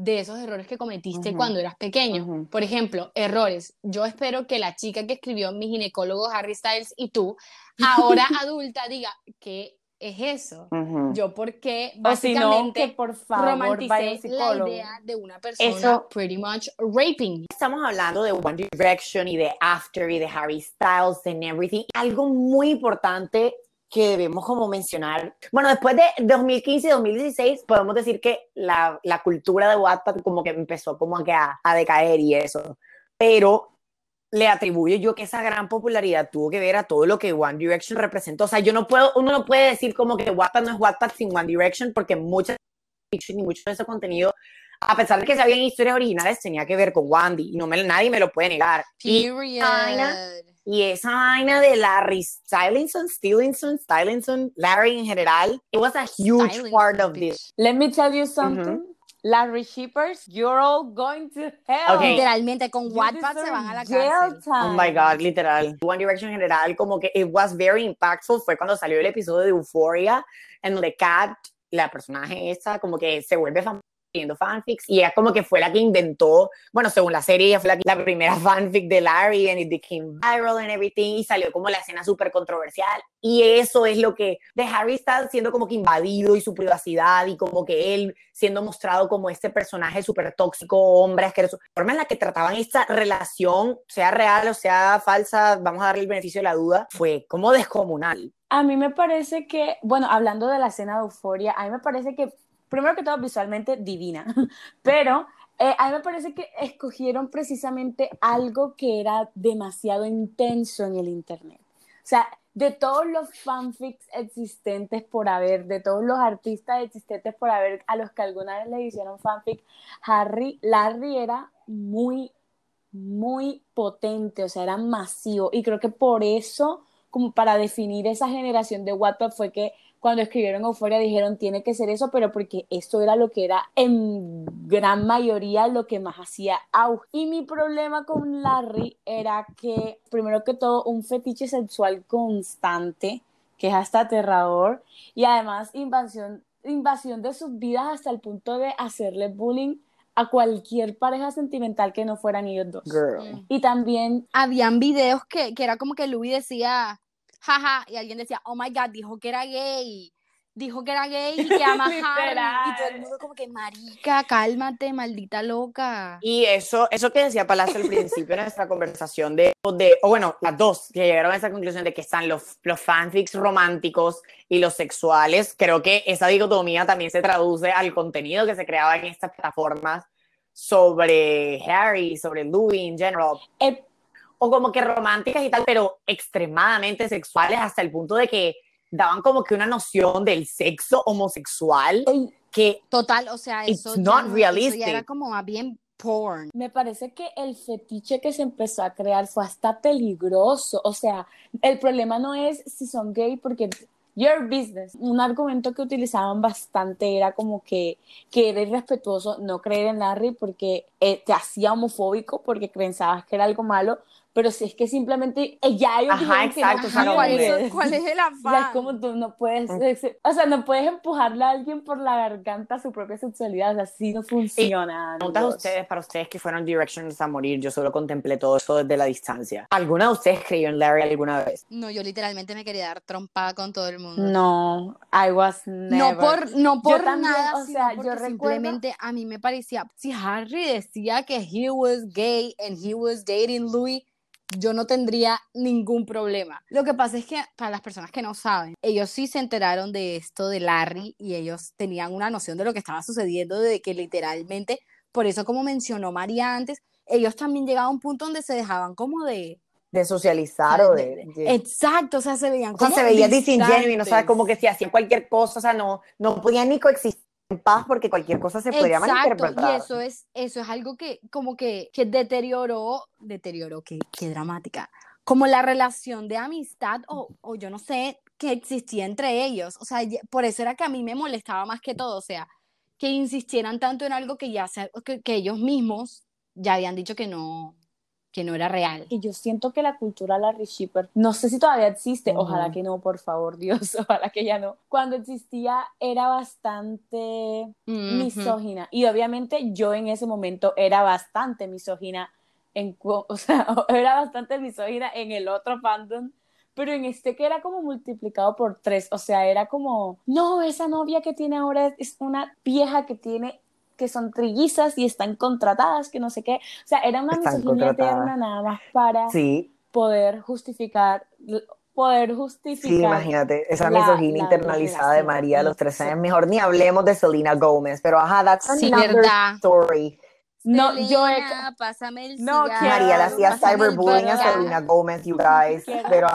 [SPEAKER 2] de esos errores que cometiste cuando eras pequeño. Por ejemplo, errores. Yo espero que la chica que escribió mi ginecólogo Harry Styles y tú, ahora adulta, diga, ¿qué es eso? Yo porque
[SPEAKER 3] O si no,
[SPEAKER 2] básicamente
[SPEAKER 3] que por favor
[SPEAKER 2] romanticé la idea de una persona
[SPEAKER 1] Eso-
[SPEAKER 2] pretty much raping.
[SPEAKER 1] Estamos hablando de One Direction y de After y de Harry Styles and everything. Algo muy importante que debemos como mencionar. Bueno, después de 2015 y 2016 podemos decir que la, la cultura de Wattpad como que empezó como a, que a, a decaer y eso. Pero le atribuyo yo que esa gran popularidad tuvo que ver a todo lo que One Direction representó. O sea, yo no puedo, uno no puede decir como que Wattpad no es Wattpad sin One Direction porque mucha fiction y mucho de ese contenido a pesar de que se habían historias originales, tenía que ver con Wandy y no me, nadie me lo puede negar. Y,
[SPEAKER 2] Period.
[SPEAKER 1] Y esa vaina de Larry Stylinson, Stylinson, Stylinson, Larry en general, it was a huge part of
[SPEAKER 2] bitch.
[SPEAKER 1] this.
[SPEAKER 3] Let me tell you something. Larry Shippers, you're all going to hell.
[SPEAKER 1] Okay.
[SPEAKER 2] Literalmente con Wattpad se van a la cárcel.
[SPEAKER 3] time.
[SPEAKER 1] Oh my God, literal. One Direction en general, como que it was very impactful, fue cuando salió el episodio de Euphoria, en donde Kat, la personaje esa, como que se vuelve famosa escribiendo fanfics y ella como que fue la que inventó, bueno, según la serie, ella fue la, la primera fanfic de Larry and it became viral and everything y salió como la escena súper controversial y eso es lo que de Harry está siendo como que invadido y su privacidad y como que él siendo mostrado como este personaje súper tóxico, hombre asqueroso. La forma en la que trataban esta relación, sea real o sea falsa, vamos a darle el beneficio de la duda, fue como descomunal.
[SPEAKER 3] A mí me parece que, bueno, hablando de la escena de Euforia, a mí me parece que, primero que todo, visualmente divina, pero eh, a mí me parece que escogieron precisamente algo que era demasiado intenso en el Internet. O sea, de todos los fanfics existentes por haber, de todos los artistas existentes por haber, a los que alguna vez le hicieron fanfic, Harry, Larry era muy, muy potente, o sea, era masivo. Y creo que por eso como para definir esa generación de Wattpad fue que cuando escribieron Euphoria dijeron tiene que ser eso, pero porque esto era lo que era en gran mayoría lo que más hacía auge. Y mi problema con Larry era que, primero que todo, un fetiche sexual constante, que es hasta aterrador, y además invasión, invasión de sus vidas hasta el punto de hacerle bullying a cualquier pareja sentimental que no fueran ellos dos.
[SPEAKER 1] Girl.
[SPEAKER 3] Y también
[SPEAKER 2] Habían videos que, que era como que Louis decía, jaja, y alguien decía, oh my god, dijo que era gay. Dijo que era gay y que ama Harry. Y todo el mundo como que, marica, cálmate, maldita loca.
[SPEAKER 1] Y eso, eso que decía Palacio al principio de nuestra conversación de, de, o bueno, las dos que llegaron a esa conclusión de que están los, los fanfics románticos y los sexuales, creo que esa dicotomía también se traduce al contenido que se creaba en estas plataformas sobre Harry, sobre Louis en general, o como que románticas y tal, pero extremadamente sexuales hasta el punto de que daban como que una noción del sexo homosexual que
[SPEAKER 2] Total, o sea,
[SPEAKER 1] It's
[SPEAKER 2] eso, ya
[SPEAKER 1] not
[SPEAKER 2] no- eso ya
[SPEAKER 1] realistic.
[SPEAKER 2] era como más bien porn.
[SPEAKER 3] Me parece que el fetiche que se empezó a crear fue hasta peligroso. O sea, el problema no es si son gay porque your business. Un argumento que utilizaban bastante era como que, que era irrespetuoso no creer en Larry porque eh, te hacía homofóbico porque pensabas que era algo malo, pero si es que simplemente eh, ya ellos
[SPEAKER 1] Ajá,
[SPEAKER 3] dijeron que no
[SPEAKER 1] exacto,
[SPEAKER 2] ¿Cuál, es, cuál es el
[SPEAKER 3] O sea,
[SPEAKER 2] afán?
[SPEAKER 3] es como tú no puedes, o sea, no puedes empujarle a alguien por la garganta a su propia sexualidad, o sea, así no funciona.
[SPEAKER 1] Preguntas ustedes, para ustedes que fueron Directions a morir, yo solo contemplé todo eso desde la distancia. ¿Alguna de ustedes creyó en Larry alguna vez?
[SPEAKER 2] No, yo literalmente me quería dar trompada con todo el mundo.
[SPEAKER 3] No, I was never.
[SPEAKER 2] No por, no por
[SPEAKER 3] también,
[SPEAKER 2] nada,
[SPEAKER 3] o
[SPEAKER 2] sino
[SPEAKER 3] sea, yo recuerdo-
[SPEAKER 2] simplemente a mí me parecía, si Harry decía que he was gay and he was dating Louis, yo no tendría ningún problema. Lo que pasa es que para las personas que no saben, ellos sí se enteraron de esto de Larry y ellos tenían una noción de lo que estaba sucediendo, de que literalmente, por eso como mencionó María antes, ellos también llegaban a un punto donde se dejaban como de...
[SPEAKER 1] De socializar o de... de-
[SPEAKER 2] Exacto, o sea, se veían
[SPEAKER 1] o sea, se veía disingenuo, o sea, como que si hacían cualquier cosa, o sea, no, no podían ni coexistir en paz porque cualquier cosa se podría
[SPEAKER 2] Exacto,
[SPEAKER 1] malinterpretar.
[SPEAKER 2] y eso es, eso es algo que como que, que deterioró, deterioró, qué, qué dramática, como la relación de amistad o, o yo no sé, que existía entre ellos. O sea, por eso era que a mí me molestaba más que todo, o sea, que insistieran tanto en algo que ya se- que, que ellos mismos ya habían dicho que no, que no era real.
[SPEAKER 3] Y yo siento que la cultura Larry Shipper, no sé si todavía existe,
[SPEAKER 1] Ujú.
[SPEAKER 3] ojalá que no, por favor, Dios, ojalá que ya no. Cuando existía era bastante
[SPEAKER 2] Ujú.
[SPEAKER 3] misógina. Y obviamente yo en ese momento era bastante misógina, en, o sea, era bastante misógina en el otro fandom, pero en este que era como multiplicado por tres, o sea, era como, no, esa novia que tiene ahora es una vieja que tiene que son trillizas y están contratadas, que no sé qué. O sea, era una
[SPEAKER 1] Están
[SPEAKER 3] misoginia eterna nada más para
[SPEAKER 1] Sí,
[SPEAKER 3] poder justificar, poder
[SPEAKER 1] sí,
[SPEAKER 3] justificar.
[SPEAKER 1] imagínate, esa
[SPEAKER 3] la-
[SPEAKER 1] misoginia
[SPEAKER 3] la
[SPEAKER 1] internalizada de. María a los
[SPEAKER 3] Sí.
[SPEAKER 1] 13 años. Mejor ni hablemos de Selena Gómez, pero ajá, that's
[SPEAKER 2] Sí,
[SPEAKER 1] another
[SPEAKER 2] verdad.
[SPEAKER 1] story.
[SPEAKER 3] No, yo he-
[SPEAKER 2] Selena, pásame el
[SPEAKER 3] No,
[SPEAKER 2] cigarro,
[SPEAKER 1] María le hacía cyberbullying a. Selena Gómez, you guys, pero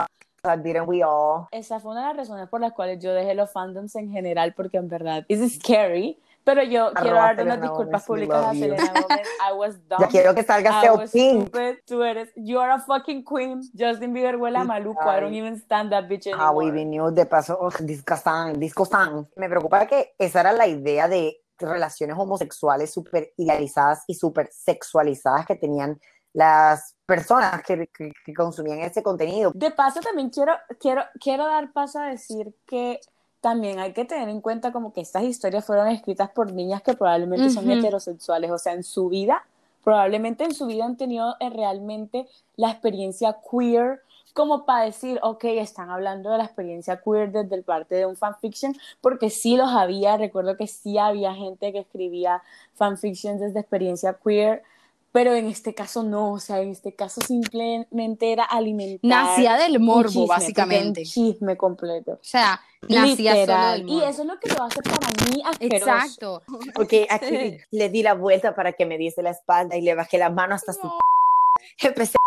[SPEAKER 1] uh, didn't we all?
[SPEAKER 3] esa fue una de las razones por las cuales yo dejé los fandoms en general, porque en verdad es scary. Pero yo quiero
[SPEAKER 1] Arroba
[SPEAKER 3] darle unas
[SPEAKER 1] Selena
[SPEAKER 3] disculpas públicas a
[SPEAKER 1] you.
[SPEAKER 3] Selena Gomez. I was dumb.
[SPEAKER 1] Ya quiero que salga Seo Pink.
[SPEAKER 3] Tú eres, you are a fucking queen. Justin Bieber huele a maluco. I don't even stand that bitch
[SPEAKER 1] Ah, we
[SPEAKER 3] anymore.
[SPEAKER 1] news de paso, disgusting, disgusting. Me preocupa que esa era la idea de relaciones homosexuales súper idealizadas y súper sexualizadas que tenían las personas que, que- que consumían ese contenido.
[SPEAKER 3] De paso, también quiero, quiero, quiero dar paso a decir que también hay que tener en cuenta como que estas historias fueron escritas por niñas que probablemente son heterosexuales, o sea, en su vida, probablemente en su vida han tenido eh, realmente la experiencia queer como para decir, ok, están hablando de la experiencia queer desde el parte de un fanfiction, porque sí los había, recuerdo que sí había gente que escribía fanfictions desde experiencia queer, pero en este caso no, o sea, en este caso simplemente era alimentar
[SPEAKER 2] Nacía del
[SPEAKER 3] un
[SPEAKER 2] morbo,
[SPEAKER 3] chisme,
[SPEAKER 2] básicamente.
[SPEAKER 3] Un chisme completo.
[SPEAKER 2] O sea, nacía solo
[SPEAKER 3] Literal. Y eso es lo que lo hace para mí asqueroso.
[SPEAKER 2] Exacto.
[SPEAKER 1] Porque aquí le di la vuelta para que me diese la espalda y le bajé la mano hasta su... Empecé a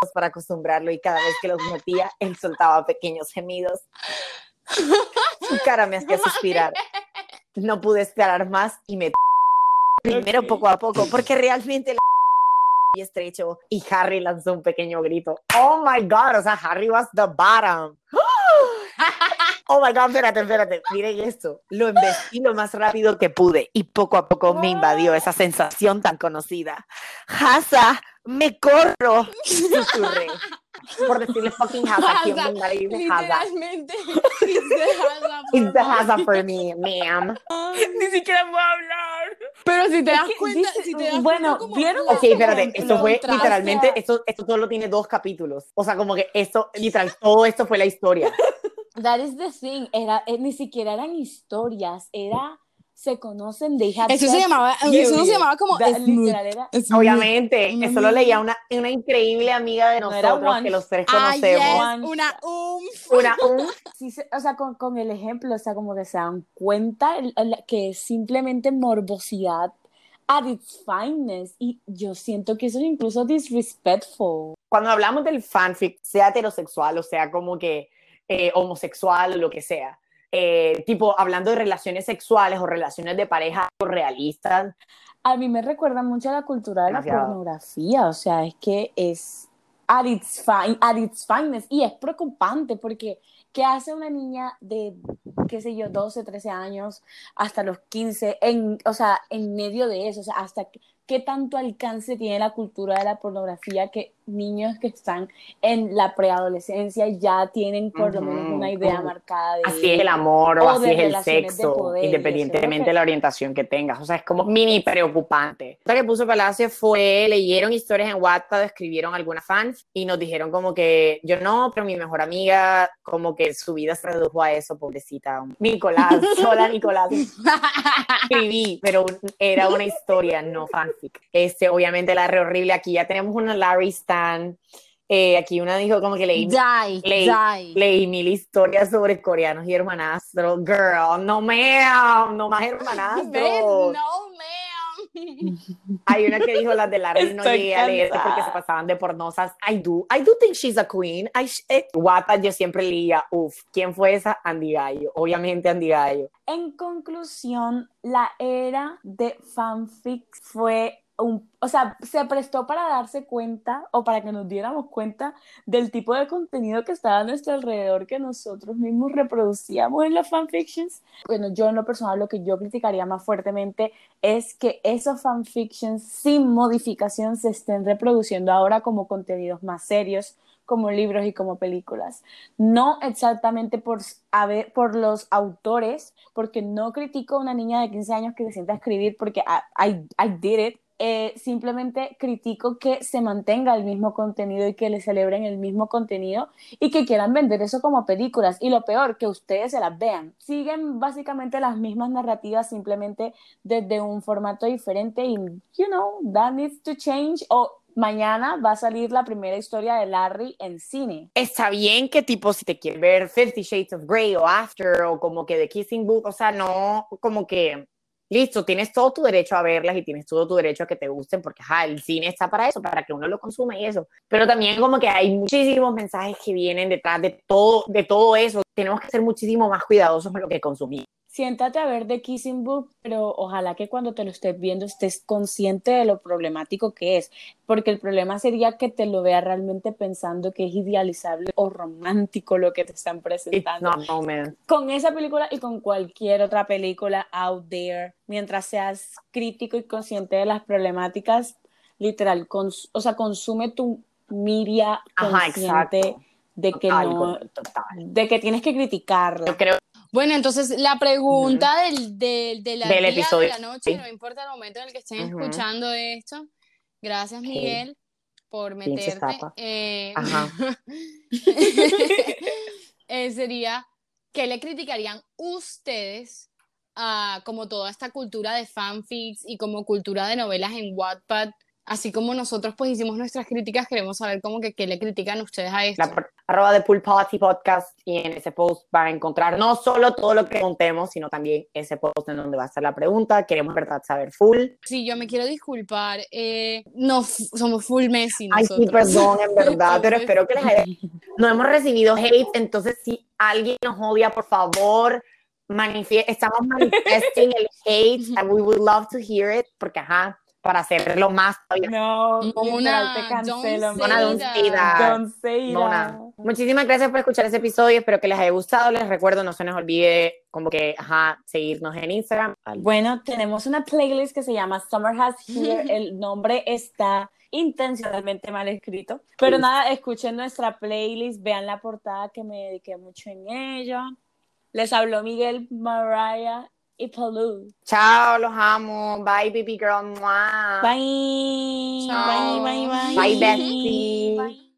[SPEAKER 1] para acostumbrarlo y cada vez que los metía, él soltaba pequeños gemidos. Su cara me hacía suspirar. No pude esperar más y me... Primero poco a poco, porque realmente y estrecho y Harry lanzó un pequeño grito. Oh my God, o sea, Harry was the bottom. Oh my God, espérate, espérate, miren esto. Lo embestí lo más rápido que pude y poco a poco me invadió esa sensación tan conocida. Hasa, me corro, susurré. Por decirle fucking Hasa, ¿quién
[SPEAKER 2] Hasa,
[SPEAKER 1] me dice Hasa?
[SPEAKER 2] Literalmente. It's the Hasa for
[SPEAKER 1] It's the
[SPEAKER 2] me.
[SPEAKER 1] Hasa for me, ma'am.
[SPEAKER 3] Ni siquiera puedo hablar.
[SPEAKER 2] Pero si te das
[SPEAKER 3] que
[SPEAKER 2] cuenta,
[SPEAKER 3] dice-
[SPEAKER 2] si te das
[SPEAKER 3] bueno,
[SPEAKER 2] cuenta
[SPEAKER 3] ¿vieron?
[SPEAKER 1] Ok, espérate, esto fue literalmente, esto, esto solo tiene dos capítulos. O sea, como que esto, literal, todo esto fue la historia.
[SPEAKER 3] That is the thing. Era, eh, ni siquiera eran historias, era se conocen, they had
[SPEAKER 2] Eso se llamaba, eso
[SPEAKER 3] period.
[SPEAKER 2] se llamaba como
[SPEAKER 3] Da- literal era.
[SPEAKER 1] Obviamente, eso lo leía una, una increíble amiga de
[SPEAKER 3] No
[SPEAKER 1] nosotros
[SPEAKER 3] one.
[SPEAKER 1] que los tres
[SPEAKER 2] Ah,
[SPEAKER 1] conocemos.
[SPEAKER 2] yes,
[SPEAKER 3] One
[SPEAKER 2] una umf.
[SPEAKER 1] Una, un,
[SPEAKER 3] Sí, se- o sea, con, con el ejemplo, o sea, como que se dan cuenta el- el- que es simplemente morbosidad at its finest. Y yo siento que eso es incluso disrespectful.
[SPEAKER 1] cuando hablamos del fanfic, sea heterosexual o sea como que eh, homosexual o lo que sea, eh, tipo hablando de relaciones sexuales o relaciones de pareja realistas,
[SPEAKER 3] A mí me recuerda mucho a la cultura de la pornografía, o sea, es que es at its, fine, at its finest y es preocupante porque ¿qué hace una niña de, qué sé yo, 12, 13 años hasta los 15, en, o sea, en medio de eso, o sea, hasta qué tanto alcance tiene la cultura de la pornografía que niños que están en la preadolescencia ya tienen por lo menos una idea
[SPEAKER 1] ujú.
[SPEAKER 3] marcada de
[SPEAKER 1] así es el amor o, así es el sexo,
[SPEAKER 3] poder
[SPEAKER 1] independientemente de la orientación que tengas, o sea, es como mini preocupante. Lo que puso Palacio fue, leyeron historias en Wattpad, escribieron algunas fans y nos dijeron como que yo no, pero mi mejor amiga como que su vida se redujo a eso, pobrecita. Nicolás, sola Nicolás. escribí, pero era una historia, no fanfic. Este, obviamente la re horrible. Aquí ya tenemos una Larry Stan. Eh, aquí una dijo como que leí,
[SPEAKER 2] Die,
[SPEAKER 1] Leí-
[SPEAKER 2] die.
[SPEAKER 1] leí mil historias sobre coreanos y hermanastros. Girl, no ma'am, no más
[SPEAKER 2] ¿Ves?
[SPEAKER 1] hermanastros.
[SPEAKER 2] No, ma'am.
[SPEAKER 1] Hay una que dijo las de Larry no llegué a leer porque se pasaban de pornosas. I do, I do think she's a queen. I eh, Wattpad yo siempre leía, uff, ¿quién fue esa? Andy Gallo. Obviamente Andy Gallo.
[SPEAKER 3] En conclusión, la era de fanfics fue o sea, se prestó para darse cuenta o para que nos diéramos cuenta del tipo de contenido que estaba a nuestro alrededor que nosotros mismos reproducíamos en las fanfictions. Bueno, yo en lo personal lo que yo criticaría más fuertemente es que esos fanfictions sin modificación se estén reproduciendo ahora como contenidos más serios, como libros y como películas no exactamente por, a ver, por los autores, porque no critico a una niña de 15 años que se sienta a escribir porque I, I did it, eh, simplemente critico que se mantenga el mismo contenido y que le celebren el mismo contenido y que quieran vender eso como películas. Y lo peor, que ustedes se las vean. Siguen básicamente las mismas narrativas, simplemente desde un formato diferente y, you know, that needs to change. O mañana va a salir la primera historia de Larry en cine.
[SPEAKER 1] Está bien que tipo si te quieres ver Fifty Shades of Grey o After o como que The Kissing Booth, o sea, no, como que listo, tienes todo tu derecho a verlas y tienes todo tu derecho a que te gusten porque el cine está para eso, para que uno lo consuma y eso. Pero también como que hay muchísimos mensajes que vienen detrás de todo, de todo eso. Tenemos que ser muchísimo más cuidadosos con lo que consumimos.
[SPEAKER 3] Siéntate a ver The Kissing Booth, pero ojalá que cuando te lo estés viendo estés consciente de lo problemático que es, porque el problema sería que te lo veas realmente pensando que es idealizable o romántico lo que te están presentando.
[SPEAKER 1] not moment.
[SPEAKER 3] Con esa película y con cualquier otra película out there, mientras seas crítico y consciente de las problemáticas, literal, cons- o sea, consume tu media
[SPEAKER 1] Ajá,
[SPEAKER 3] consciente de que no,
[SPEAKER 1] total.
[SPEAKER 3] de que tienes que criticarla.
[SPEAKER 1] Yo creo
[SPEAKER 2] Bueno, entonces la pregunta del, del, de la
[SPEAKER 1] Del
[SPEAKER 2] día,
[SPEAKER 1] episodio,
[SPEAKER 2] de la noche,
[SPEAKER 1] sí.
[SPEAKER 2] no importa el momento en el que estén escuchando esto. Gracias,
[SPEAKER 1] Sí.
[SPEAKER 2] Miguel, por meterte. eh,
[SPEAKER 1] Ajá.
[SPEAKER 2] eh, sería, ¿qué le criticarían ustedes a como toda esta cultura de fanfics y como cultura de novelas en Wattpad? Así como nosotros pues hicimos nuestras críticas, queremos saber como que qué le critican ustedes a esto.
[SPEAKER 1] La arroba de Pool Party Podcast y en ese post van a encontrar no solo todo lo que contemos, sino también ese post en donde va a estar la pregunta. Queremos, verdad, saber full.
[SPEAKER 2] Sí, yo me quiero disculpar. eh, no, somos full Messi
[SPEAKER 1] Ay, sí, perdón, en verdad, pero espero que les haya... No hemos recibido hate, entonces si alguien nos odia, por favor, manifie- estamos manifesting el hate and we would love to hear it, porque ajá, para hacerlo más todavía.
[SPEAKER 3] No,
[SPEAKER 2] Mona,
[SPEAKER 3] te cancelo.
[SPEAKER 1] Mona,
[SPEAKER 2] that.
[SPEAKER 1] Muchísimas gracias por escuchar ese episodio, espero que les haya gustado, les recuerdo, no se nos olvide como que, ajá, seguirnos en Instagram.
[SPEAKER 3] Bueno, tenemos una playlist que se llama Summer Has Here. El nombre está intencionalmente mal escrito. Pero
[SPEAKER 1] Sí.
[SPEAKER 3] nada, escuchen nuestra playlist, vean la portada que me dediqué mucho en ella. Les habló Miguel, Mariah y Palú.
[SPEAKER 1] Chao, los amo, bye baby girl, Mua.
[SPEAKER 3] Bye. Bye, bye, bye.
[SPEAKER 1] Bye bestie.